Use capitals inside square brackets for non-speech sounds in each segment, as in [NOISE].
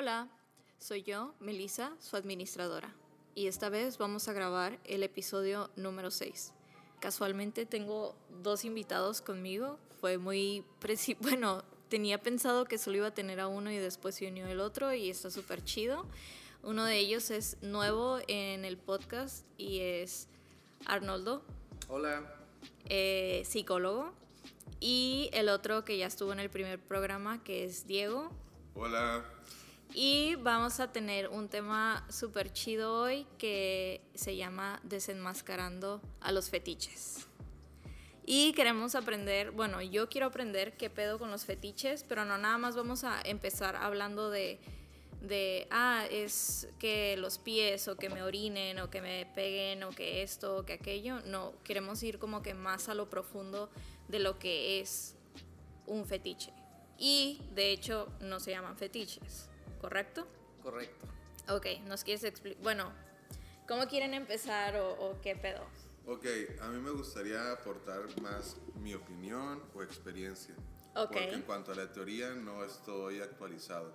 Hola, soy yo, Melissa, su administradora, y esta vez vamos a grabar el episodio número 6. Casualmente tengo dos invitados conmigo, fue muy preci [LAUGHS] bueno, tenía pensado que solo iba a tener a uno y después se unió el otro y está súper chido. Uno de ellos es nuevo en el podcast y es Arnoldo, Hola. eh, psicólogo. Y el otro que ya estuvo en el primer programa, que es Diego. Hola. Y vamos a tener un tema súper chido hoy que se llama Desenmascarando a los fetiches. Y queremos aprender, bueno, yo quiero aprender qué pedo con los fetiches, pero no nada más vamos a empezar hablando de, de, ah, es que los pies o que me orinen o que me peguen o que esto o que aquello. No, queremos ir como que más a lo profundo de lo que es un fetiche. Y de hecho no se llaman fetiches, ¿correcto? Correcto. Ok, nos quieres explicar, bueno, ¿cómo quieren empezar o, o qué pedo? Ok, a mí me gustaría aportar más mi opinión o experiencia. Ok. Porque en cuanto a la teoría no estoy actualizado.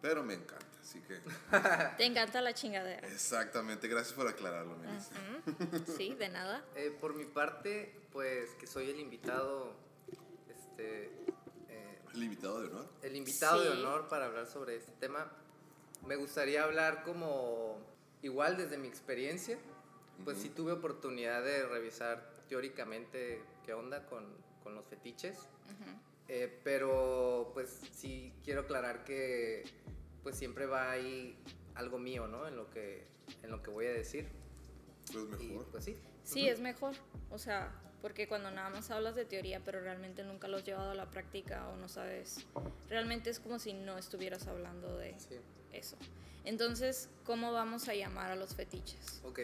Pero me encanta, así que... [LAUGHS] Te encanta la chingadera. Exactamente, gracias por aclararlo, Melissa. Sí, de nada. Eh, por mi parte, pues que soy el invitado, este, El invitado de honor. el invitado de Sí. honor para hablar sobre este tema. Me gustaría hablar como, igual desde mi experiencia, pues Ujú. sí tuve oportunidad de revisar teóricamente qué onda con, con los fetiches. Ujú. Eh, pero pues sí quiero aclarar que pues siempre va ahí algo mío, ¿no? En lo que, en lo que voy a decir. Pues Y mejor. pues sí. Sí, es mejor. O sea, porque cuando nada más hablas de teoría, pero realmente nunca lo has llevado a la práctica o no sabes, realmente es como si no estuvieras hablando de Sí. eso. Entonces, ¿cómo vamos a llamar a los fetiches? Ok.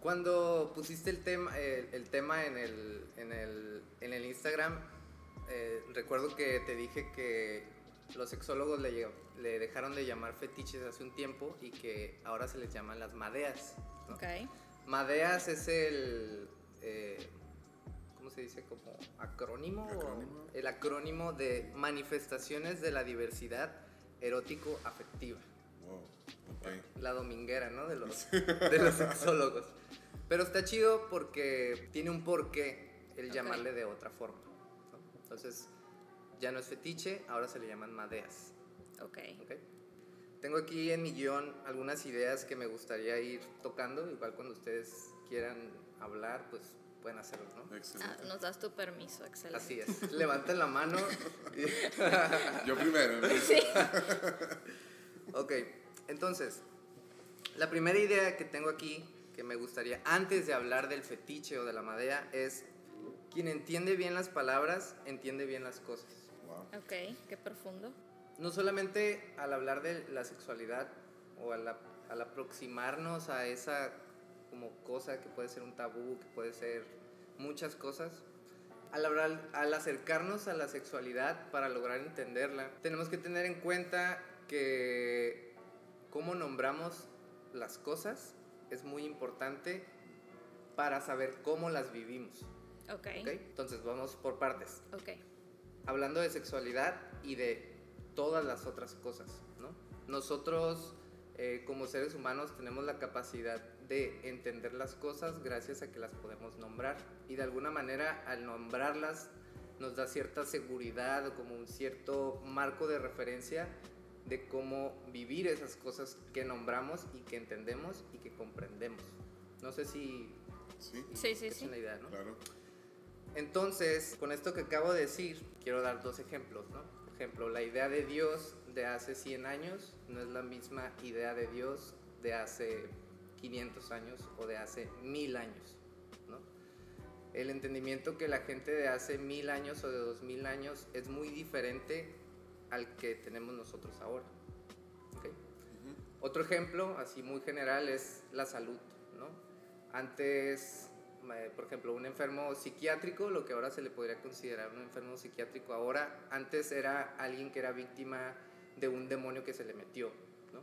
Cuando pusiste el tema, el, el tema en, el, en, el, en el Instagram, eh, recuerdo que te dije que los sexólogos le, le dejaron de llamar fetiches hace un tiempo y que ahora se les llaman las madeas. ¿no? Ok. Madeas es el, eh, ¿cómo se dice? Como acrónimo. o- Acrónimo. El acrónimo de manifestaciones de la diversidad erótico-afectiva. Wow. Ok. La dominguera, ¿no? De los, [LAUGHS] de los sexólogos. Pero está chido porque tiene un porqué el llamarle de otra forma. ¿no? Entonces, ya no es fetiche, ahora se le llaman madeas. Ok. ¿ok? Tengo aquí en mi guion algunas ideas que me gustaría ir tocando. Igual cuando ustedes quieran hablar, pues pueden hacerlo, ¿no? Ah, Excelente. nos das tu permiso, excelente. Así es. Levanten la mano. y- [LAUGHS] Yo primero. Sí. [LAUGHS] Ok, entonces, la primera idea que tengo aquí, que me gustaría, antes de hablar del fetiche o de la madera, es quien entiende bien las palabras, entiende bien las cosas. Wow. Ok, qué profundo. No solamente al hablar de la sexualidad o al, al aproximarnos a esa como cosa que puede ser un tabú, que puede ser muchas cosas, al, hablar, al acercarnos a la sexualidad para lograr entenderla, tenemos que tener en cuenta que cómo nombramos las cosas es muy importante para saber cómo las vivimos. Ok. ¿ok? Entonces vamos por partes Ok. hablando de sexualidad y de todas las otras cosas, ¿no? Nosotros eh, como seres humanos tenemos la capacidad de entender las cosas gracias a que las podemos nombrar y de alguna manera al nombrarlas nos da cierta seguridad o como un cierto marco de referencia de cómo vivir esas cosas que nombramos y que entendemos y que comprendemos. No sé si Sí, Sí, sí, es sí. una idea, ¿no? claro. Entonces, con esto que acabo de decir, quiero dar dos ejemplos, ¿no? Por ejemplo, la idea de Dios de hace 100 años no es la misma idea de Dios de hace 500 años o de hace 1000 años, ¿no? El entendimiento que la gente de hace 1000 años o de 2000 años es muy diferente al que tenemos nosotros ahora. Otro ejemplo, así muy general, es la salud, ¿no? Antes, eh, por ejemplo, un enfermo psiquiátrico, lo que ahora se le podría considerar un enfermo psiquiátrico ahora, antes era alguien que era víctima de un demonio que se le metió, ¿no?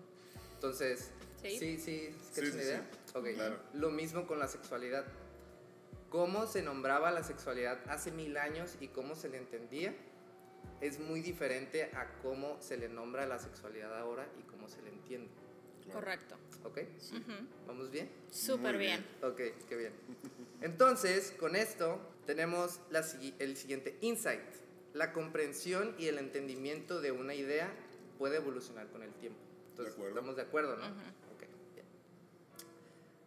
Entonces, Sí. sí, sí, ¿sí, Sí, una sí, idea? sí. Ok. Claro. Lo mismo con la sexualidad. ¿Cómo se nombraba la sexualidad hace mil años y cómo se le entendía? es muy diferente a cómo se le nombra la sexualidad ahora y cómo se le entiende. Correcto. ¿Ok? ¿Vamos bien? Súper bien. bien. Ok, qué bien. Entonces, con esto tenemos la el siguiente insight. La comprensión y el entendimiento de una idea puede evolucionar con el tiempo. Entonces, acuerdo. estamos de acuerdo, ¿no? Bien.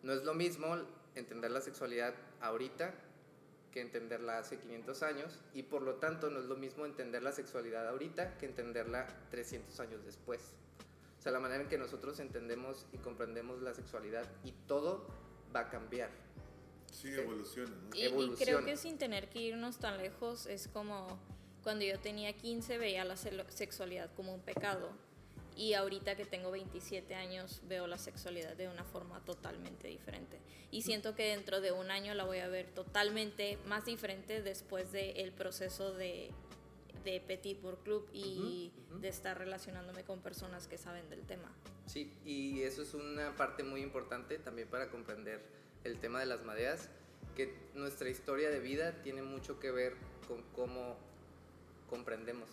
No es lo mismo entender la sexualidad ahorita que entenderla hace 500 años y por lo tanto no es lo mismo entender la sexualidad ahorita que entenderla 300 años después. O sea, la manera en que nosotros entendemos y comprendemos la sexualidad y todo va a cambiar. Sí, evoluciona, ¿no? Y, y creo Evoluciona. que sin tener que irnos tan lejos, es como cuando yo tenía 15 veía la sexualidad como un pecado. Y ahorita que tengo 27 años veo la sexualidad de una forma totalmente diferente. Y siento que dentro de un año la voy a ver totalmente más diferente después del proceso de, de Petit pour Club y de estar relacionándome con personas que saben del tema. Sí, y eso es una parte muy importante también para comprender el tema de las mareas, que nuestra historia de vida tiene mucho que ver con cómo comprendemos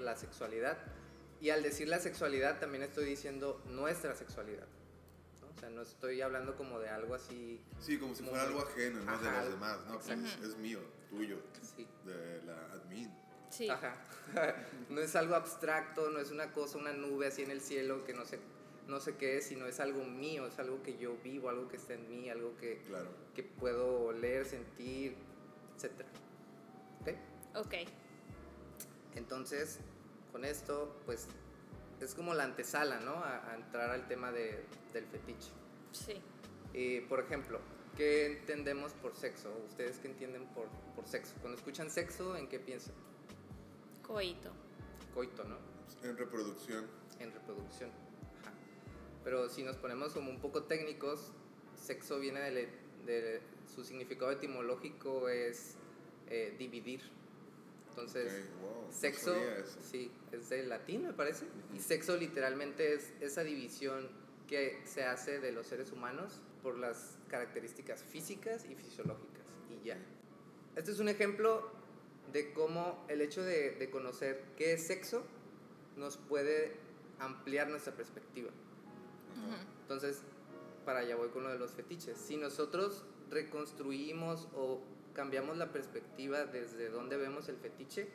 la sexualidad. Y al decir la sexualidad también estoy diciendo nuestra sexualidad. ¿no? O sea, no estoy hablando como de algo así. Sí, como si Como fuera muy- algo ajeno, ¿no? de Ajá, los demás, ¿no? Pues exacto. es mío, tuyo, Sí. de la admin. Sí. Ajá. [LAUGHS] no es algo abstracto, no es una cosa, una nube así en el cielo que no sé, no sé qué es, sino es algo mío, es algo que yo vivo, algo que está en mí, algo que, Claro. que puedo oler, sentir, etc. ¿Ok? Ok. Entonces, con esto, pues es como la antesala, ¿no? A, a entrar al tema de- del fetiche. Sí. Eh, por ejemplo, ¿qué entendemos por sexo? ¿Ustedes qué entienden por, por sexo? Cuando escuchan sexo, ¿en qué piensan? Coito. Coito, ¿no? En reproducción. En reproducción. Ajá. Pero si nos ponemos como un poco técnicos, sexo viene de, de- su significado etimológico es eh, dividir. Entonces, Ok, wow, no Sexo, eso. sí, es del latín, me parece. Y sexo literalmente es esa división que se hace de los seres humanos por las características físicas y fisiológicas. Y ya. Este es un ejemplo de cómo el hecho de, de conocer qué es sexo nos puede ampliar nuestra perspectiva. Entonces, para allá voy con lo de los fetiches. Si nosotros reconstruimos o cambiamos la perspectiva desde donde vemos el fetiche,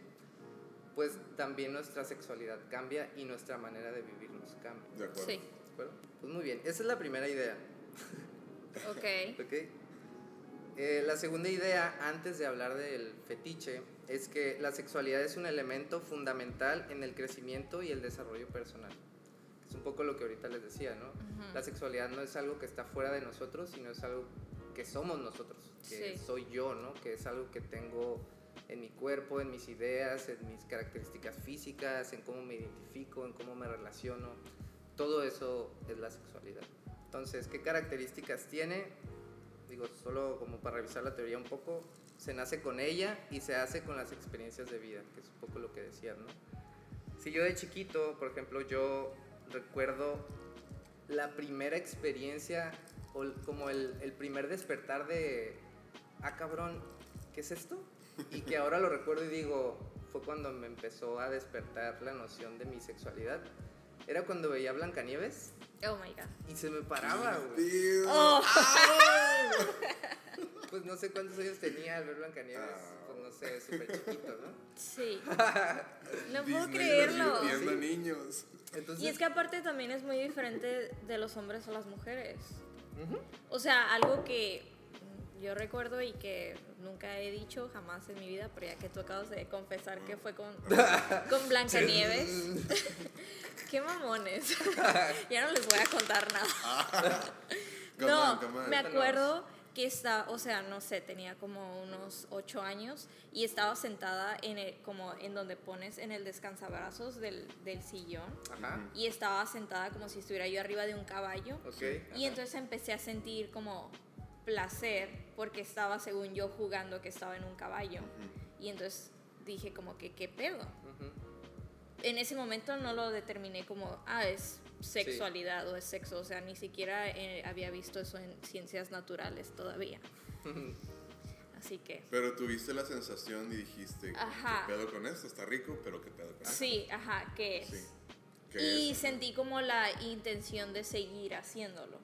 pues también nuestra sexualidad cambia y nuestra manera de vivirnos cambia. De acuerdo. Sí. ¿De acuerdo? Pues muy bien, esa es la primera idea. [LAUGHS] Ok. ¿ok? Eh, la segunda idea, antes de hablar del fetiche, es que la sexualidad es un elemento fundamental en el crecimiento y el desarrollo personal. Es un poco lo que ahorita les decía, ¿no? Ujú. La sexualidad no es algo que está fuera de nosotros, sino es algo que somos nosotros, que Sí. soy yo, ¿no? Que es algo que tengo en mi cuerpo, en mis ideas, en mis características físicas, en cómo me identifico, en cómo me relaciono. Todo eso es la sexualidad. Entonces, ¿qué características tiene? Digo, solo como para revisar la teoría un poco, se nace con ella y se hace con las experiencias de vida, que es un poco lo que decías, ¿no? Si yo de chiquito, por ejemplo, yo recuerdo la primera experiencia o como el, el primer despertar de, ah cabrón, ¿qué es esto? Y que ahora lo recuerdo y digo, fue cuando me empezó a despertar la noción de mi sexualidad. Era cuando veía a Blancanieves Oh my god. y se me paraba, güey. Oh. [LAUGHS] Pues no sé cuántos años tenía al ver Blancanieves. Ah. Pues no sé, súper chiquito, ¿no? Sí. [LAUGHS] No puedo Disney creerlo. divirtiendo Sí. niños. Entonces, Y es que aparte también es muy diferente de los hombres a las mujeres. O sea, algo que yo recuerdo y que nunca he dicho jamás en mi vida, pero ya que tú acabas de confesar que fue con, [LAUGHS] con Blancanieves. [LAUGHS] Qué mamones. [LAUGHS] ya no les voy a contar nada. No, me acuerdo que estaba, o sea, no sé, tenía como unos ocho años y estaba sentada en el, como en donde pones en el descansabrazos del, del sillón Ajá. y estaba sentada como si estuviera yo arriba de un caballo Ok. y entonces empecé a sentir como placer porque estaba según yo jugando que estaba en un caballo y entonces dije como que qué pedo en ese momento no lo determiné como, ah, es sexualidad o es sexo, o sea, ni siquiera eh, había visto eso en ciencias naturales todavía. Así que... Pero tuviste la sensación y dijiste, Ajá. ¿qué pedo con esto? Está rico, pero ¿qué pedo con esto? Sí, ajá, ¿qué es? Sí. ¿Qué Y es? sentí como la intención de seguir haciéndolo.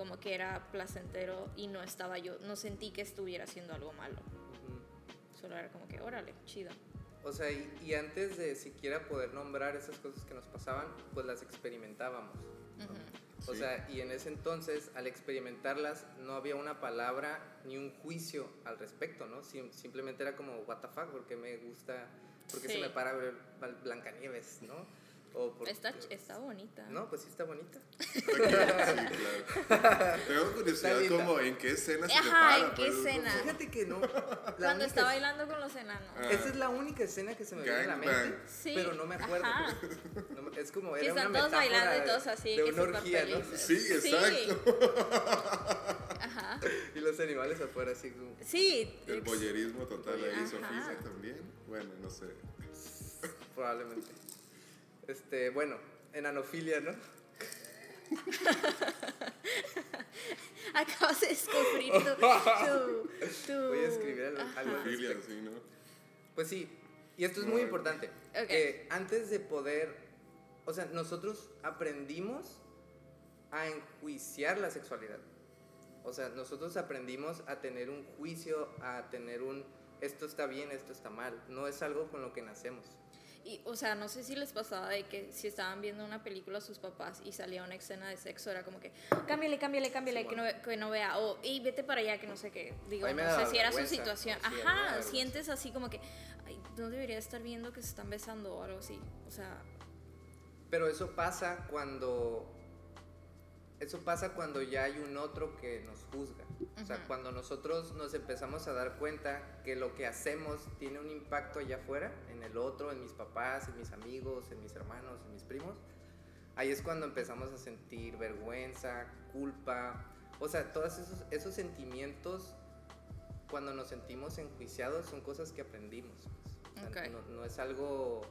Como que era placentero y no estaba yo, no sentí que estuviera haciendo algo malo. Ujú. Solo era como que, órale, chido. O sea, y, y antes de siquiera poder nombrar esas cosas que nos pasaban, pues las experimentábamos. Ujú. O Sí. sea, y en ese entonces, al experimentarlas, no había una palabra ni un juicio al respecto, ¿no? Sim- simplemente era como, what the fuck, porque me gusta, porque se Sí. me para ver Blancanieves, ¿no? O por- Está, ch- está bonita. No, pues sí está bonita. [LAUGHS] Sí, claro. Tengo curiosidad como en qué escena se Ajá. ¿en qué pues, escena? Fíjate que no. la Cuando está bailando con los enanos. Ah. Esa es la única escena que se me viene a la mente, Sí, pero no me acuerdo. No es como Que era una están todos bailando y todos así, de que una orgía. Sí, exacto. Ajá. Y los animales afuera así como... Sí. El boyerismo total ahí. Sofía también. Bueno, no sé. Probablemente. Este, bueno, enanofilia, ¿no? [LAUGHS] Acabas de descubrir tu, tu, tu- Voy a escribir algo, algo al sí, ¿no? Pues sí, y esto es muy importante. Ok. Que antes de poder, o sea, nosotros aprendimos a enjuiciar la sexualidad. O sea, nosotros aprendimos a tener un juicio, a tener un esto está bien, esto está mal. No es algo con lo que nacemos. Y, o sea, no sé si les pasaba de que si estaban viendo una película a sus papás y salía una escena de sexo, era como que, cámbiale, cámbiale, cámbiale, Sí, que, no, bueno. ve- que no vea, o, y vete para allá, que no sé qué. Digo, no sé si era su situación. sí, Ajá, sientes así como que, ay, no debería estar viendo que se están besando o algo así. O sea, Pero eso pasa cuando eso pasa cuando ya hay un otro que nos juzga. O sea, cuando nosotros nos empezamos a dar cuenta que lo que hacemos tiene un impacto allá afuera, en el otro, en mis papás, en mis amigos, en mis hermanos, en mis primos, ahí es cuando empezamos a sentir vergüenza, culpa, o sea, todos esos, esos sentimientos cuando nos sentimos enjuiciados son cosas que aprendimos. pues. O sea, Ok. no, no es algo...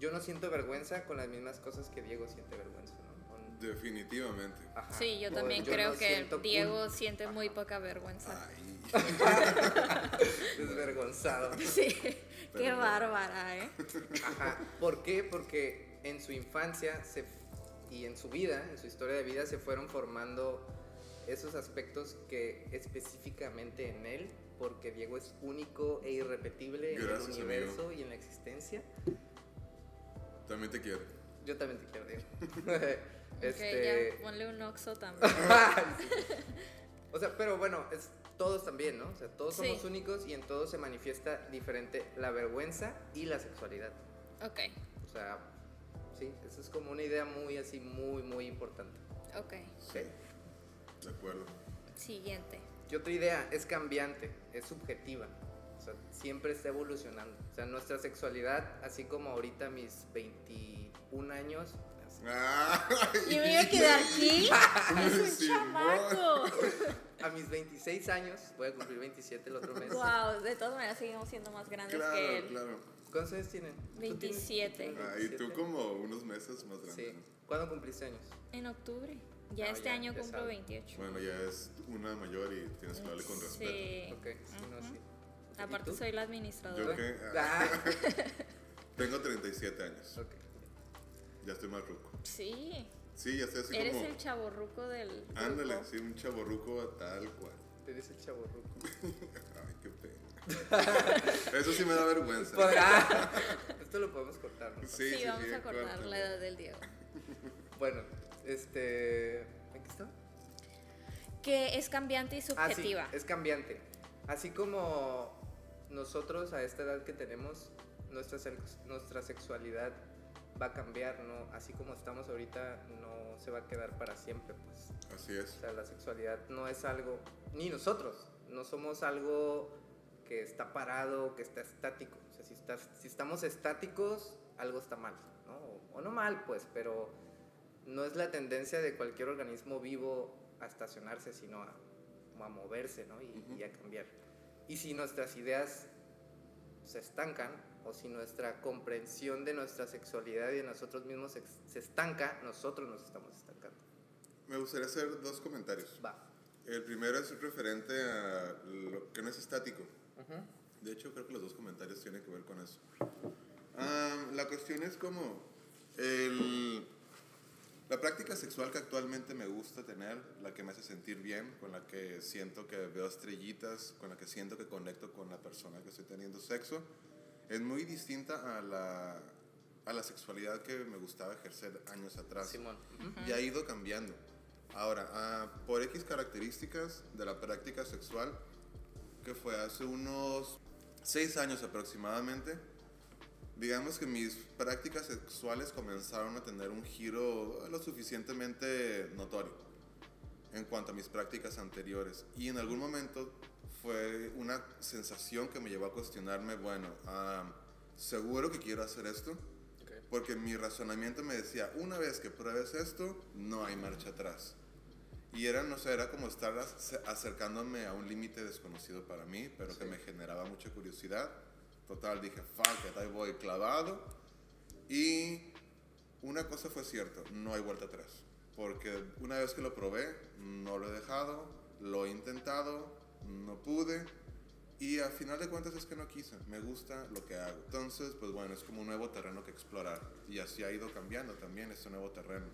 Yo no siento vergüenza con las mismas cosas que Diego siente vergüenza, Definitivamente. Ajá. sí, yo también yo creo no que Diego siente muy poca vergüenza. Ay. [LAUGHS] Desvergonzado. [LAUGHS] Sí, qué no. bárbara, ¿eh? Ajá. ¿Por qué? Porque en su infancia se, y en su vida, en su historia de vida, se fueron formando esos aspectos que específicamente en él, porque Diego es único e irrepetible Gracias, en el universo y en la existencia. También te quiero. Yo también te quiero, Diego. [LAUGHS] Ok, este, ya, ponle un oxo también. [LAUGHS] o sea, pero bueno, es, todos también, ¿no? O sea, todos somos Sí. únicos y en todos se manifiesta diferente la vergüenza y la sexualidad. Ok, O sea, sí, eso es como una idea muy así, muy, muy importante. ok. ¿ok? De acuerdo. Siguiente. Y otra idea es cambiante, es subjetiva. O sea, siempre está evolucionando. O sea, nuestra sexualidad, así como ahorita mis 21 años, así- Y me iba a quedar aquí. [LAUGHS] Es un chamaco. a mis 26 años, voy a cumplir 27 el otro mes. Wow, de todas maneras seguimos siendo más grandes que él. claro. ¿Cuántos años tienen? ¿Tú tienes- 27. Ah, y tú como unos meses más grande. Sí. ¿Cuándo cumpliste años? En octubre. Ya No, este ya, año ya cumplo sabe. 28. Bueno, ya es una mayor y tienes que hablarle con respeto. Sí. Ok, sí, no, sí. ¿Y Aparte soy la ¿Yo administradora. qué? Ah, [LAUGHS] Tengo 37 años. ok. Ya estoy más ruco. Sí. Sí, ya estoy así Eres como... el chaborruco del Ándale, grupo. sí, un chaborruco tal cual. Eres el chavo [LAUGHS] Ay, qué pena. Eso sí me da vergüenza. Ah, [LAUGHS] Esto lo podemos cortar, ¿no? Sí, Sí, sí, vamos sí, a cortar la edad del Diego. Bueno, este. ¿En qué estaba? Que es cambiante y Ah, sí, subjetiva. es cambiante. Así como nosotros a esta edad que tenemos, nuestra, nuestra sexualidad va a cambiar, ¿no? Así como estamos ahorita, no se va a quedar para siempre, pues. Así es. O sea, la sexualidad no es algo, ni nosotros, no somos algo que está parado, que está estático. O sea, si, estás, si estamos estáticos, algo está mal, ¿no? O, o no mal, pues, pero no es la tendencia de cualquier organismo vivo a estacionarse, sino a, a moverse, ¿no? Y, Ujú. y a cambiar. Y si nuestras ideas se estancan, o si nuestra comprensión de nuestra sexualidad y de nosotros mismos se, se estanca, nosotros nos estamos estancando. Me gustaría hacer dos comentarios. Va. El primero es referente a lo que no es estático. De hecho, creo que los dos comentarios tienen que ver con eso. Ah, la cuestión es como el, la práctica sexual que actualmente me gusta tener, la que me hace sentir bien, con la que siento que veo estrellitas, con la que siento que conecto con la persona que estoy teniendo sexo, es muy distinta a la, a la sexualidad que me gustaba ejercer años atrás. Simón. Y ha ido cambiando. Ahora, ah, por X características de la práctica sexual, que fue hace unos seis años aproximadamente, digamos que mis prácticas sexuales comenzaron a tener un giro lo suficientemente notorio en cuanto a mis prácticas anteriores. Y en algún momento fue una sensación que me llevó a cuestionarme, bueno, ¿seguro que quiero hacer esto? Porque mi razonamiento me decía, una vez que pruebes esto, no hay marcha atrás. Y era, no sé, era como estar ac- acercándome a un límite desconocido para mí, pero que me generaba mucha curiosidad. Total, dije, fuck it, ahí voy clavado. Y una cosa fue cierta, no hay vuelta atrás. Porque una vez que lo probé, no lo he dejado, lo he intentado, no pude. Y al final de cuentas es que no quise, me gusta lo que hago. Entonces, pues bueno, es como un nuevo terreno que explorar. Y así ha ido cambiando también este nuevo terreno.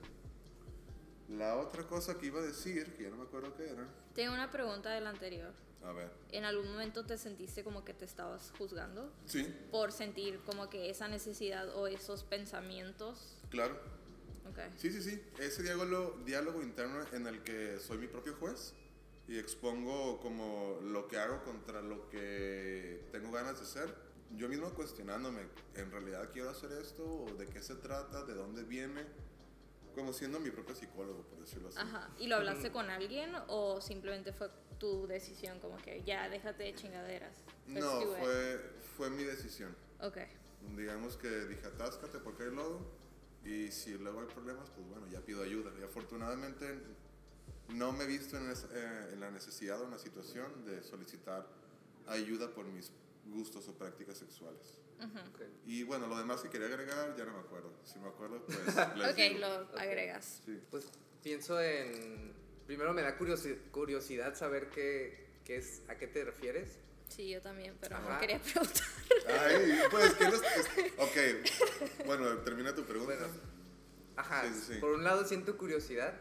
La otra cosa que iba a decir, que ya no me acuerdo qué era. Tengo una pregunta del anterior. A ver. ¿En algún momento te sentiste como que te estabas juzgando Sí, por sentir como que esa necesidad o esos pensamientos? claro. Sí, sí, sí. Ese diálogo, diálogo interno en el que soy mi propio juez y expongo como lo que hago contra lo que tengo ganas de hacer. Yo mismo cuestionándome, ¿en realidad quiero hacer esto? ¿O de qué se trata? ¿De dónde viene? Como siendo mi propio psicólogo, por decirlo así. Ajá. ¿Y lo hablaste con alguien o simplemente fue tu decisión como que ya déjate de chingaderas? Let's No, fue, fue mi decisión. Ok. Digamos que dije, atáscate porque hay lodo. Y si luego hay problemas, pues bueno, ya pido ayuda. Y afortunadamente no me he visto en, esa- eh, en la necesidad o en la situación de solicitar ayuda por mis gustos o prácticas sexuales. Ok. Y bueno, lo demás que quería agregar ya no me acuerdo. Si me acuerdo, pues [LAUGHS] les Ok, digo. lo agregas. Sí. Pues pienso en. Primero me da curiosi- curiosidad saber qué, qué es, a qué te refieres. Sí, yo también, pero no Ajá. quería preguntar. Ay, pues, ¿qué los- es- [LAUGHS] Ok, bueno, termina tu pregunta. Bueno, Ajá, Sí, sí, por un lado siento curiosidad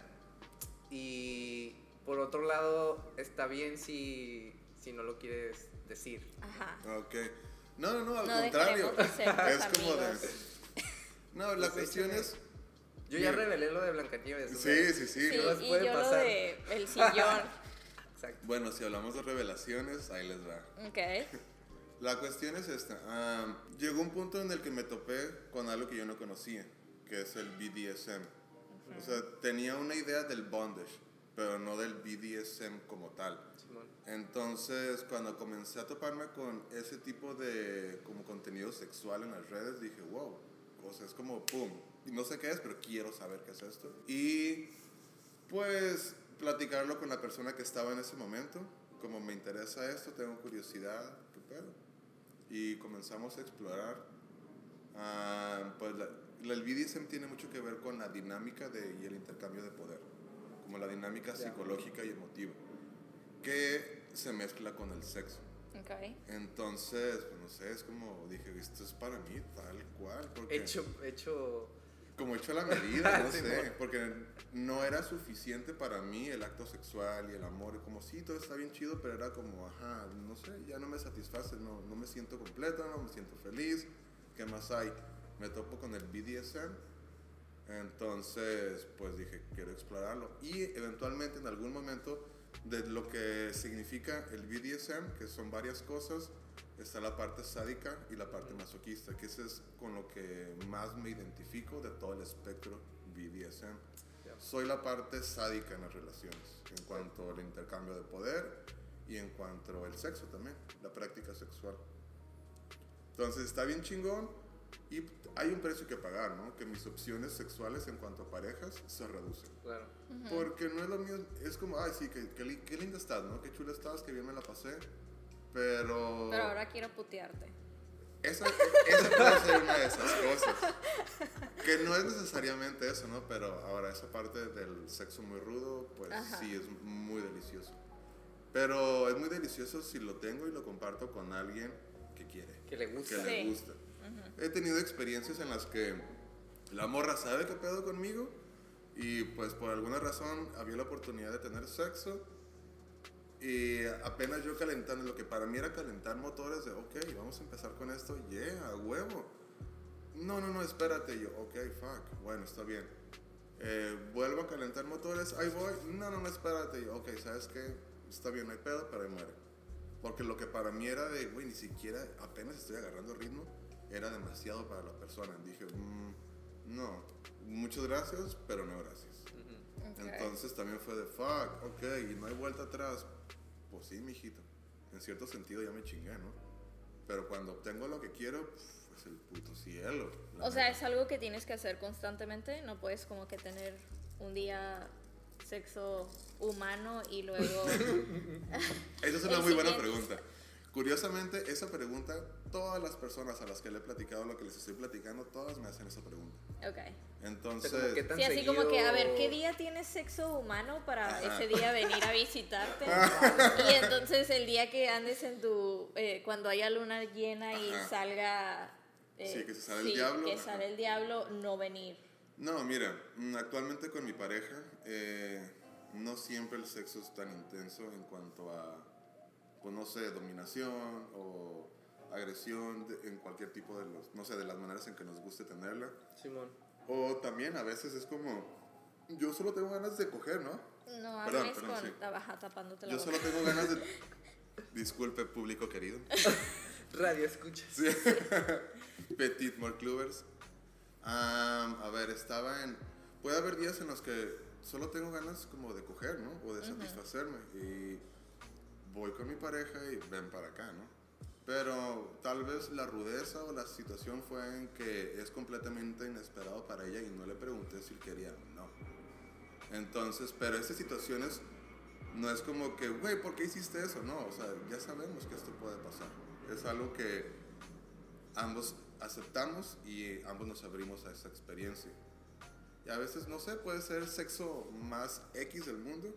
y por otro lado está bien si, si no lo quieres decir. Ajá. Ok. No, no, no, al No contrario. Es como de... No, la Pues, cuestión es... Yo ya revelé lo de Blancanieves. Sí, sí, sí. Sí, ¿Qué más y puede yo lo pasar? de el sillón. [LAUGHS] Exacto. Bueno, si hablamos de revelaciones, ahí les va. ok. [LAUGHS] La cuestión es esta. ah, llegó un punto en el que me topé con algo que yo no conocía, que es el BDSM. O sea, tenía una idea del bondage, pero no del BDSM como tal. Simón. Entonces, cuando comencé a toparme con ese tipo de como contenido sexual en las redes, dije, wow, o sea, es como, pum, y no sé qué es, pero quiero saber qué es esto. Y pues platicarlo con la persona que estaba en ese momento, como me interesa esto, tengo curiosidad, qué pedo. Y comenzamos a explorar. Ah, pues la, el BDSM tiene mucho que ver con la dinámica de, y el intercambio de poder, como la dinámica psicológica y emotiva, que se mezcla con el sexo. Ok. Entonces, pues no sé, es como dije, esto es para mí tal cual, porque Hecho, hecho. Como hecho a la medida, no [LAUGHS] Sí, sé, porque no era suficiente para mí el acto sexual y el amor, y como sí, todo está bien chido, pero era como, ajá, no sé, ya no me satisface, no, no me siento completo, no me siento feliz, ¿qué más hay? Me topo con el BDSM, entonces pues dije, quiero explorarlo, y eventualmente en algún momento de lo que significa el BDSM, que son varias cosas, está la parte sádica y la parte masoquista, que ese es con lo que más me identifico de todo el espectro BDSM. Soy la parte sádica en las relaciones, en cuanto al intercambio de poder y en cuanto al sexo también, la práctica sexual. Entonces está bien chingón y hay un precio que pagar, ¿no? Que mis opciones sexuales en cuanto a parejas se reducen. Claro. Porque no es lo mío, es como, ay, sí, que, li- qué linda estás, ¿no? Qué chula estás, qué bien me la pasé. Pero. Pero ahora quiero putearte. Esa, esa puede ser una de esas cosas. Que no es necesariamente eso, ¿no? Pero ahora, esa parte del sexo muy rudo, pues Ajá. sí, es muy delicioso. Pero es muy delicioso si lo tengo y lo comparto con alguien que quiere, Que le que gusta. le Sí. gusta. He tenido experiencias en las que la morra sabe qué pedo conmigo y pues por alguna razón había la oportunidad de tener sexo y apenas yo calentando, lo que para mí era calentar motores de, ok, vamos a empezar con esto, yeah, a huevo. No, no, no, espérate, yo, ok, fuck, bueno, está bien. Eh, vuelvo a calentar motores, ahí voy, no, no, no, espérate, yo, ok, ¿sabes qué? Está bien, no hay pedo, pero ahí muere. Porque lo que para mí era de, güey, ni siquiera apenas estoy agarrando ritmo, era demasiado para la persona. Dije, "Mm, no, muchas gracias, pero no gracias. Ujú. Ok. Entonces también fue de, fuck, ok, y no hay vuelta atrás. Pues sí, mijito. En cierto sentido ya me chingué, ¿no? Pero cuando obtengo lo que quiero, pf, es el puto cielo. O sea, es algo que tienes que hacer constantemente, no puedes como que tener un día sexo humano y luego... [LAUGHS] Esa es una muy buena pregunta. Curiosamente, esa pregunta, todas las personas a las que le he platicado lo que les estoy platicando, todas me hacen esa pregunta. ok. O Entonces, sea, como Sí, así como que, a ver, ¿qué seguido- día tienes sexo humano para Ajá. ese día venir a visitarte? [LAUGHS] y entonces el día que andes en tu, eh, cuando haya luna llena y Ajá. salga... eh, Sí, que se sale el sí, diablo, que ajá. sale el diablo, no venir. No, mira, mm, actualmente con mi pareja, eh, no siempre el sexo es tan intenso en cuanto a, pues no sé, dominación o agresión de- en cualquier tipo de los, no sé, de las maneras en que nos guste tenerla. Simón. O también a veces es como, yo solo tengo ganas de coger, ¿no? No Perdón, hables perdón, con sí. la baja tapándote la Yo boca. solo tengo ganas de... [LAUGHS] Disculpe, público querido. [LAUGHS] Radio escuchas. Sí. [LAUGHS] Petit Morcluvers. Am, a ver, estaba en. Puede haber días en los que solo tengo ganas como de coger, ¿no? O de satisfacerme. Y voy con mi pareja y ven para acá, ¿no? Pero tal vez la rudeza o la situación fue en que es completamente inesperado para ella y no le pregunté si quería o no. Entonces, pero estas situaciones no es como que, güey, ¿por qué hiciste eso? No, o sea, ya sabemos que esto puede pasar. Es algo que ambos aceptamos y ambos nos abrimos a esa experiencia. Y a veces, no sé, puede ser sexo más X del mundo.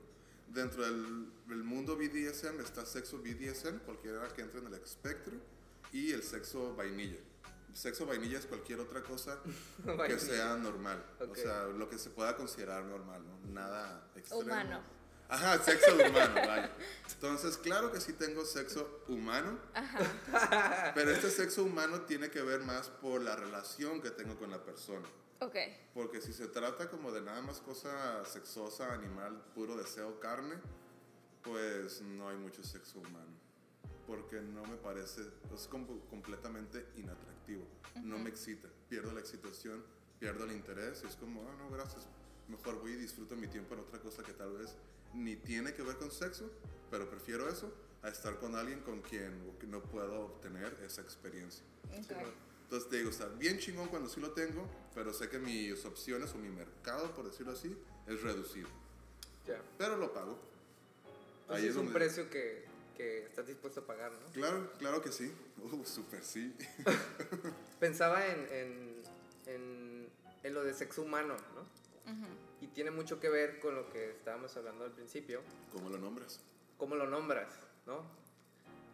Dentro del, del mundo BDSM está sexo BDSM, cualquiera que entre en el espectro, y el sexo vainilla. El sexo vainilla es cualquier otra cosa [LAUGHS] que sea normal. O Ok. sea, lo que se pueda considerar normal, ¿no? Nada extremo. Humano. Ajá, sexo humano, vaya. Entonces, claro que sí tengo sexo humano, pero este sexo humano tiene que ver más por la relación que tengo con la persona. Ok. Porque si se trata como de nada más cosa sexosa, animal, puro deseo, carne, pues no hay mucho sexo humano. Porque no me parece, es como completamente inatractivo. No me excita. Pierdo la excitación, pierdo el interés. Y es como, ah, no, gracias. Mejor voy y disfruto mi tiempo en otra cosa que tal vez ni tiene que ver con sexo, pero prefiero eso a estar con alguien con quien no puedo obtener esa experiencia. Ok. Entonces te digo, está bien chingón cuando sí lo tengo, pero sé que mis opciones o mi mercado, por decirlo así, es reducido. Ya. Pero lo pago. Pues Ahí es es un precio que, que estás dispuesto a pagar, ¿no? Claro, claro que sí. Uh, súper sí. [LAUGHS] Pensaba en, en, en, en lo de sexo humano, ¿no? Ujú. Y tiene mucho que ver con lo que estábamos hablando al principio. ¿Cómo lo nombras? ¿Cómo lo nombras, no?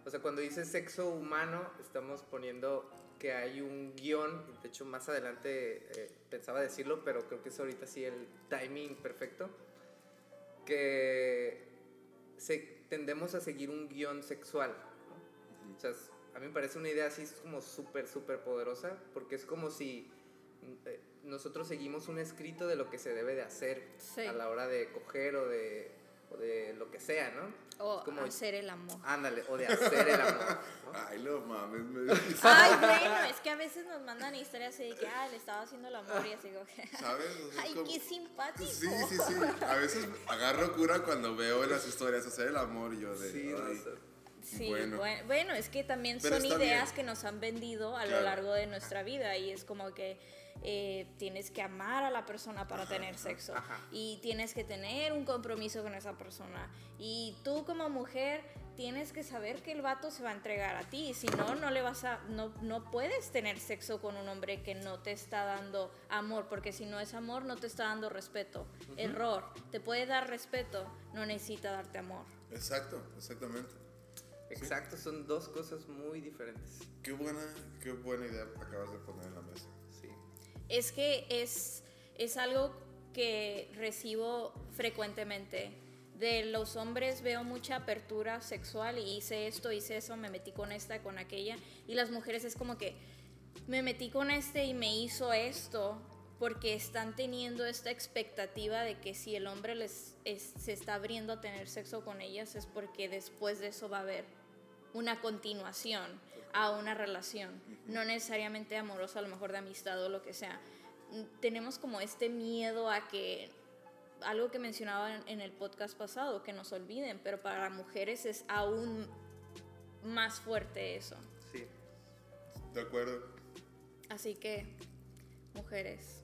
O sea, cuando dices sexo humano, estamos poniendo que hay un guion, de hecho más adelante eh, pensaba decirlo, pero creo que es ahorita sí el timing perfecto, que se, tendemos a seguir un guion sexual. ¿no? O sea, a mí me parece una idea así es como súper, súper poderosa, porque es como si eh, nosotros seguimos un escrito de lo que se debe de hacer Sí. a la hora de coger o de, o de lo que sea, ¿no? O como- hacer el amor. Ándale, o de hacer el amor. ¿no? [LAUGHS] Ay, no mames. me- Ay, [LAUGHS] bueno, es que a veces nos mandan historias así de que, ah, le estaba haciendo el amor y así como que, [LAUGHS] ¿Sabes? O sea, ay, como- qué simpático. Sí, sí, sí. A veces agarro cura cuando veo las historias hacer el amor y yo de. Sí. Sí, Bueno. bueno. bueno, es que también Pero son ideas bien. que nos han vendido a lo largo de nuestra vida y es como que eh, tienes que amar a la persona para tener sexo ajá. y tienes que tener un compromiso con esa persona y tú como mujer tienes que saber que el vato se va a entregar a ti, si no no le vas a no no puedes tener sexo con un hombre que no te está dando amor, porque si no es amor no te está dando respeto. Error, te puede dar respeto, no necesita darte amor. Exacto, exactamente. Exacto, son dos cosas muy diferentes. Qué buena, qué buena idea acabas de poner en la mesa. Es que es, es algo que recibo frecuentemente. De los hombres veo mucha apertura sexual y hice esto, hice eso, me metí con esta, con aquella. Y las mujeres es como que me metí con este y me hizo esto porque están teniendo esta expectativa de que si el hombre les es- se está abriendo a tener sexo con ellas es porque después de eso va a haber una continuación a una relación, no necesariamente amorosa, a lo mejor de amistad o lo que sea. Tenemos como este miedo a que, algo que mencionaba en- en el podcast pasado, que nos olviden, pero para mujeres es aún más fuerte eso. Sí. De acuerdo. Así que, mujeres,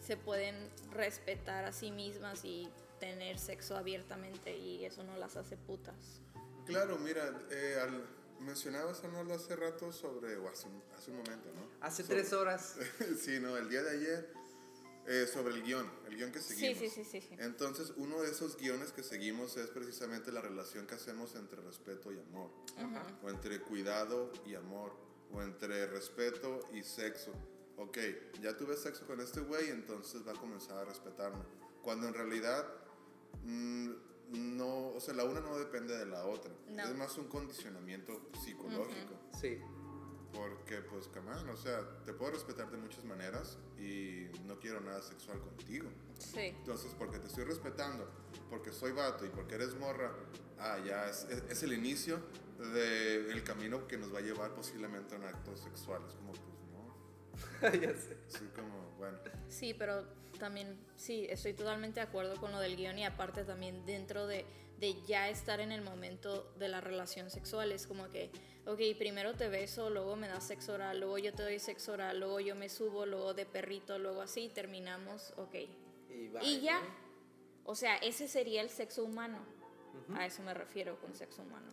se pueden respetar a sí mismas y tener sexo abiertamente y eso no las hace putas. Claro, mira, eh, al, mencionabas, Arnoldo, hace rato sobre, o hace un, hace un momento, ¿no? Hace Sobre- tres horas. [LAUGHS] sí, no, el día de ayer, eh, sobre el guion, el guion que seguimos. sí, sí, sí, sí. Entonces, uno de esos guiones que seguimos es precisamente la relación que hacemos entre respeto y amor, o entre cuidado y amor, o entre respeto y sexo. Ok, ya tuve sexo con este güey, entonces va a comenzar a respetarme. Cuando en realidad, mm, no, o sea, la una no depende de la otra. No. Es más un condicionamiento psicológico. Sí. Porque, pues, camán, o sea, te puedo respetar de muchas maneras y no quiero nada sexual contigo. Sí. Entonces, porque te estoy respetando, porque soy vato y porque eres morra, ah, ya es, es- es el inicio del camino que nos va a llevar posiblemente a un acto sexual. Es como, pues, no. [LAUGHS] ya sé. Sí, como, bueno. Sí, pero también, sí, estoy totalmente de acuerdo con lo del guion y aparte también dentro de, de ya estar en el momento de la relación sexual, es como que, ok, primero te beso, luego me das sexo oral, luego yo te doy sexo oral, luego yo me subo, luego de perrito, luego así, terminamos, ok. Y, bye, Y ya, ¿no? o sea, ese sería el sexo humano. A eso me refiero con sexo humano.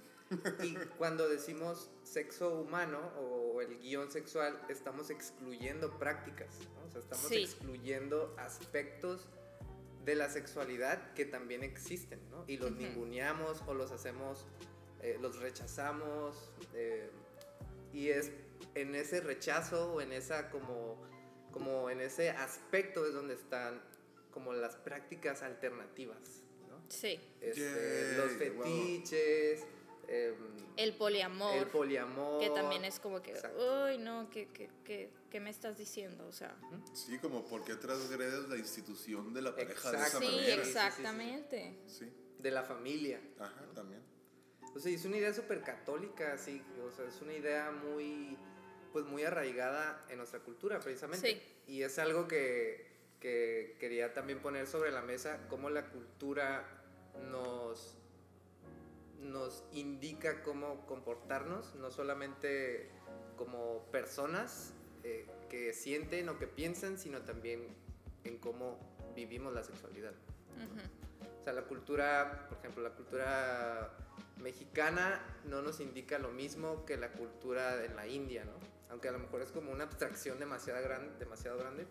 Y cuando decimos sexo humano o el guion sexual, estamos excluyendo prácticas, ¿no? O sea, estamos Sí. excluyendo aspectos de la sexualidad que también existen, ¿no? Y los Ujú. ninguneamos o los hacemos, eh, los rechazamos. eh, y es en ese rechazo o en esa como, como en ese aspecto es donde están como las prácticas alternativas, ¿no? Sí. Este, los wow. Em, El poliamor. el poliamor. que también es como que, Exacto. uy, no, ¿qué, qué, qué, qué me estás diciendo? O sea, Sí, como, ¿por qué transgredes la institución de la pareja de esa Exacto. sí, manera? exactamente. Sí, De la familia. ajá, también. O sea, es una idea súper católica, así. O sea, es una idea muy, pues muy arraigada en nuestra cultura, precisamente. Sí. Y es algo que, que quería también poner sobre la mesa, cómo la cultura nos, nos indica cómo comportarnos, no solamente como personas eh, que sienten o que piensan, sino también en cómo vivimos la sexualidad. O sea, la cultura, por ejemplo, la cultura mexicana no nos indica lo mismo que la cultura en la India, ¿no? Aunque a lo mejor es como una abstracción demasiado grande, demasiado grande.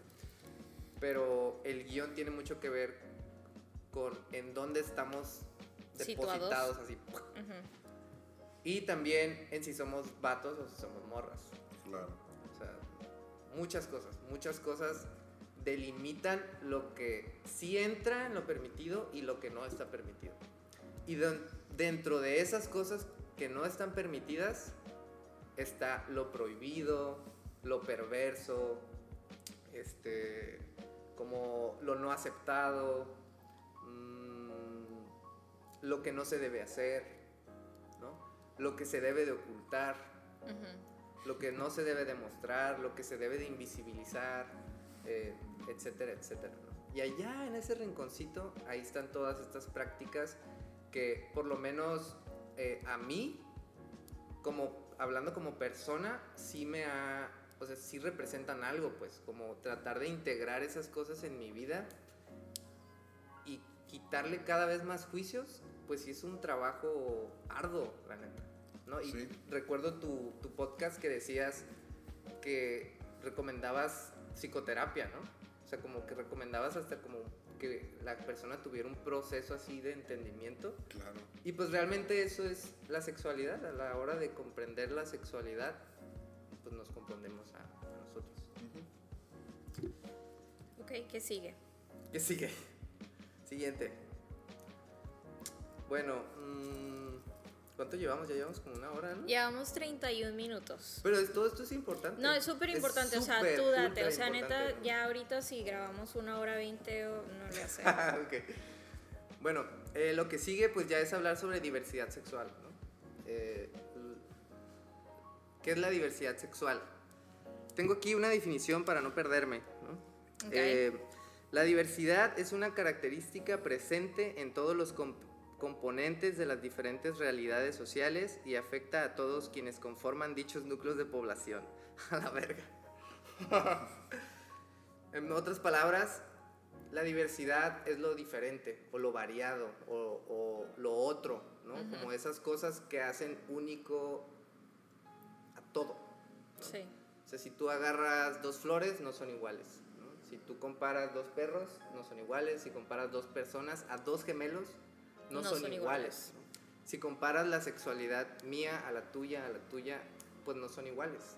Pero el guion tiene mucho que ver con en dónde estamos Situados. depositados así. Y también en si somos vatos o si somos morras. Claro. O sea, muchas cosas, muchas cosas delimitan lo que sí entra en lo permitido y lo que no está permitido. Y dentro de esas cosas que no están permitidas está lo prohibido, lo perverso, este, como lo no aceptado, lo que no se debe hacer, ¿no? lo que se debe de ocultar Ujú. lo que no se debe demostrar, lo que se debe de invisibilizar, eh, etcétera, etcétera. ¿no? Y allá en ese rinconcito, ahí están todas estas prácticas que por lo menos eh, a mí, como hablando como persona, sí me ha, o sea, sí representan algo, pues, como tratar de integrar esas cosas en mi vida y quitarle cada vez más juicios, pues sí es un trabajo arduo, la neta. ¿no? Y Sí. recuerdo tu, tu podcast que decías que recomendabas psicoterapia, ¿no? O sea, como que recomendabas hasta como que la persona tuviera un proceso así de entendimiento. Claro. Y pues realmente eso es la sexualidad. A la hora de comprender la sexualidad, pues nos comprendemos a, a nosotros. Ujú. Ok, ¿qué sigue? ¿Qué sigue? Siguiente. Bueno, mm, ¿cuánto llevamos? Ya llevamos como una hora, ¿no? Llevamos 31 minutos. Pero es- todo esto es importante. No, es súper importante, o sea, tú date, o sea, neta, ya ahorita si grabamos una hora 20 o no le hace. [LAUGHS] Ok. Bueno, eh, lo que sigue pues ya es hablar sobre diversidad sexual, ¿no? Eh, ¿Qué es la diversidad sexual? Tengo aquí una definición para no perderme, ¿no? Ok. Eh, la diversidad es una característica presente en todos los componentes de las diferentes realidades sociales y afecta a todos quienes conforman dichos núcleos de población. [LAUGHS] A la verga. [LAUGHS] en otras palabras, la diversidad es lo diferente o lo variado o, o lo otro, ¿no? Como esas cosas que hacen único a todo. Sí. O sea, si tú agarras dos flores, no son iguales. ¿no? Si tú comparas dos perros, no son iguales. Si comparas dos personas a dos gemelos, no, No son, son iguales. Si comparas la sexualidad mía a la tuya, a la tuya, pues no son iguales.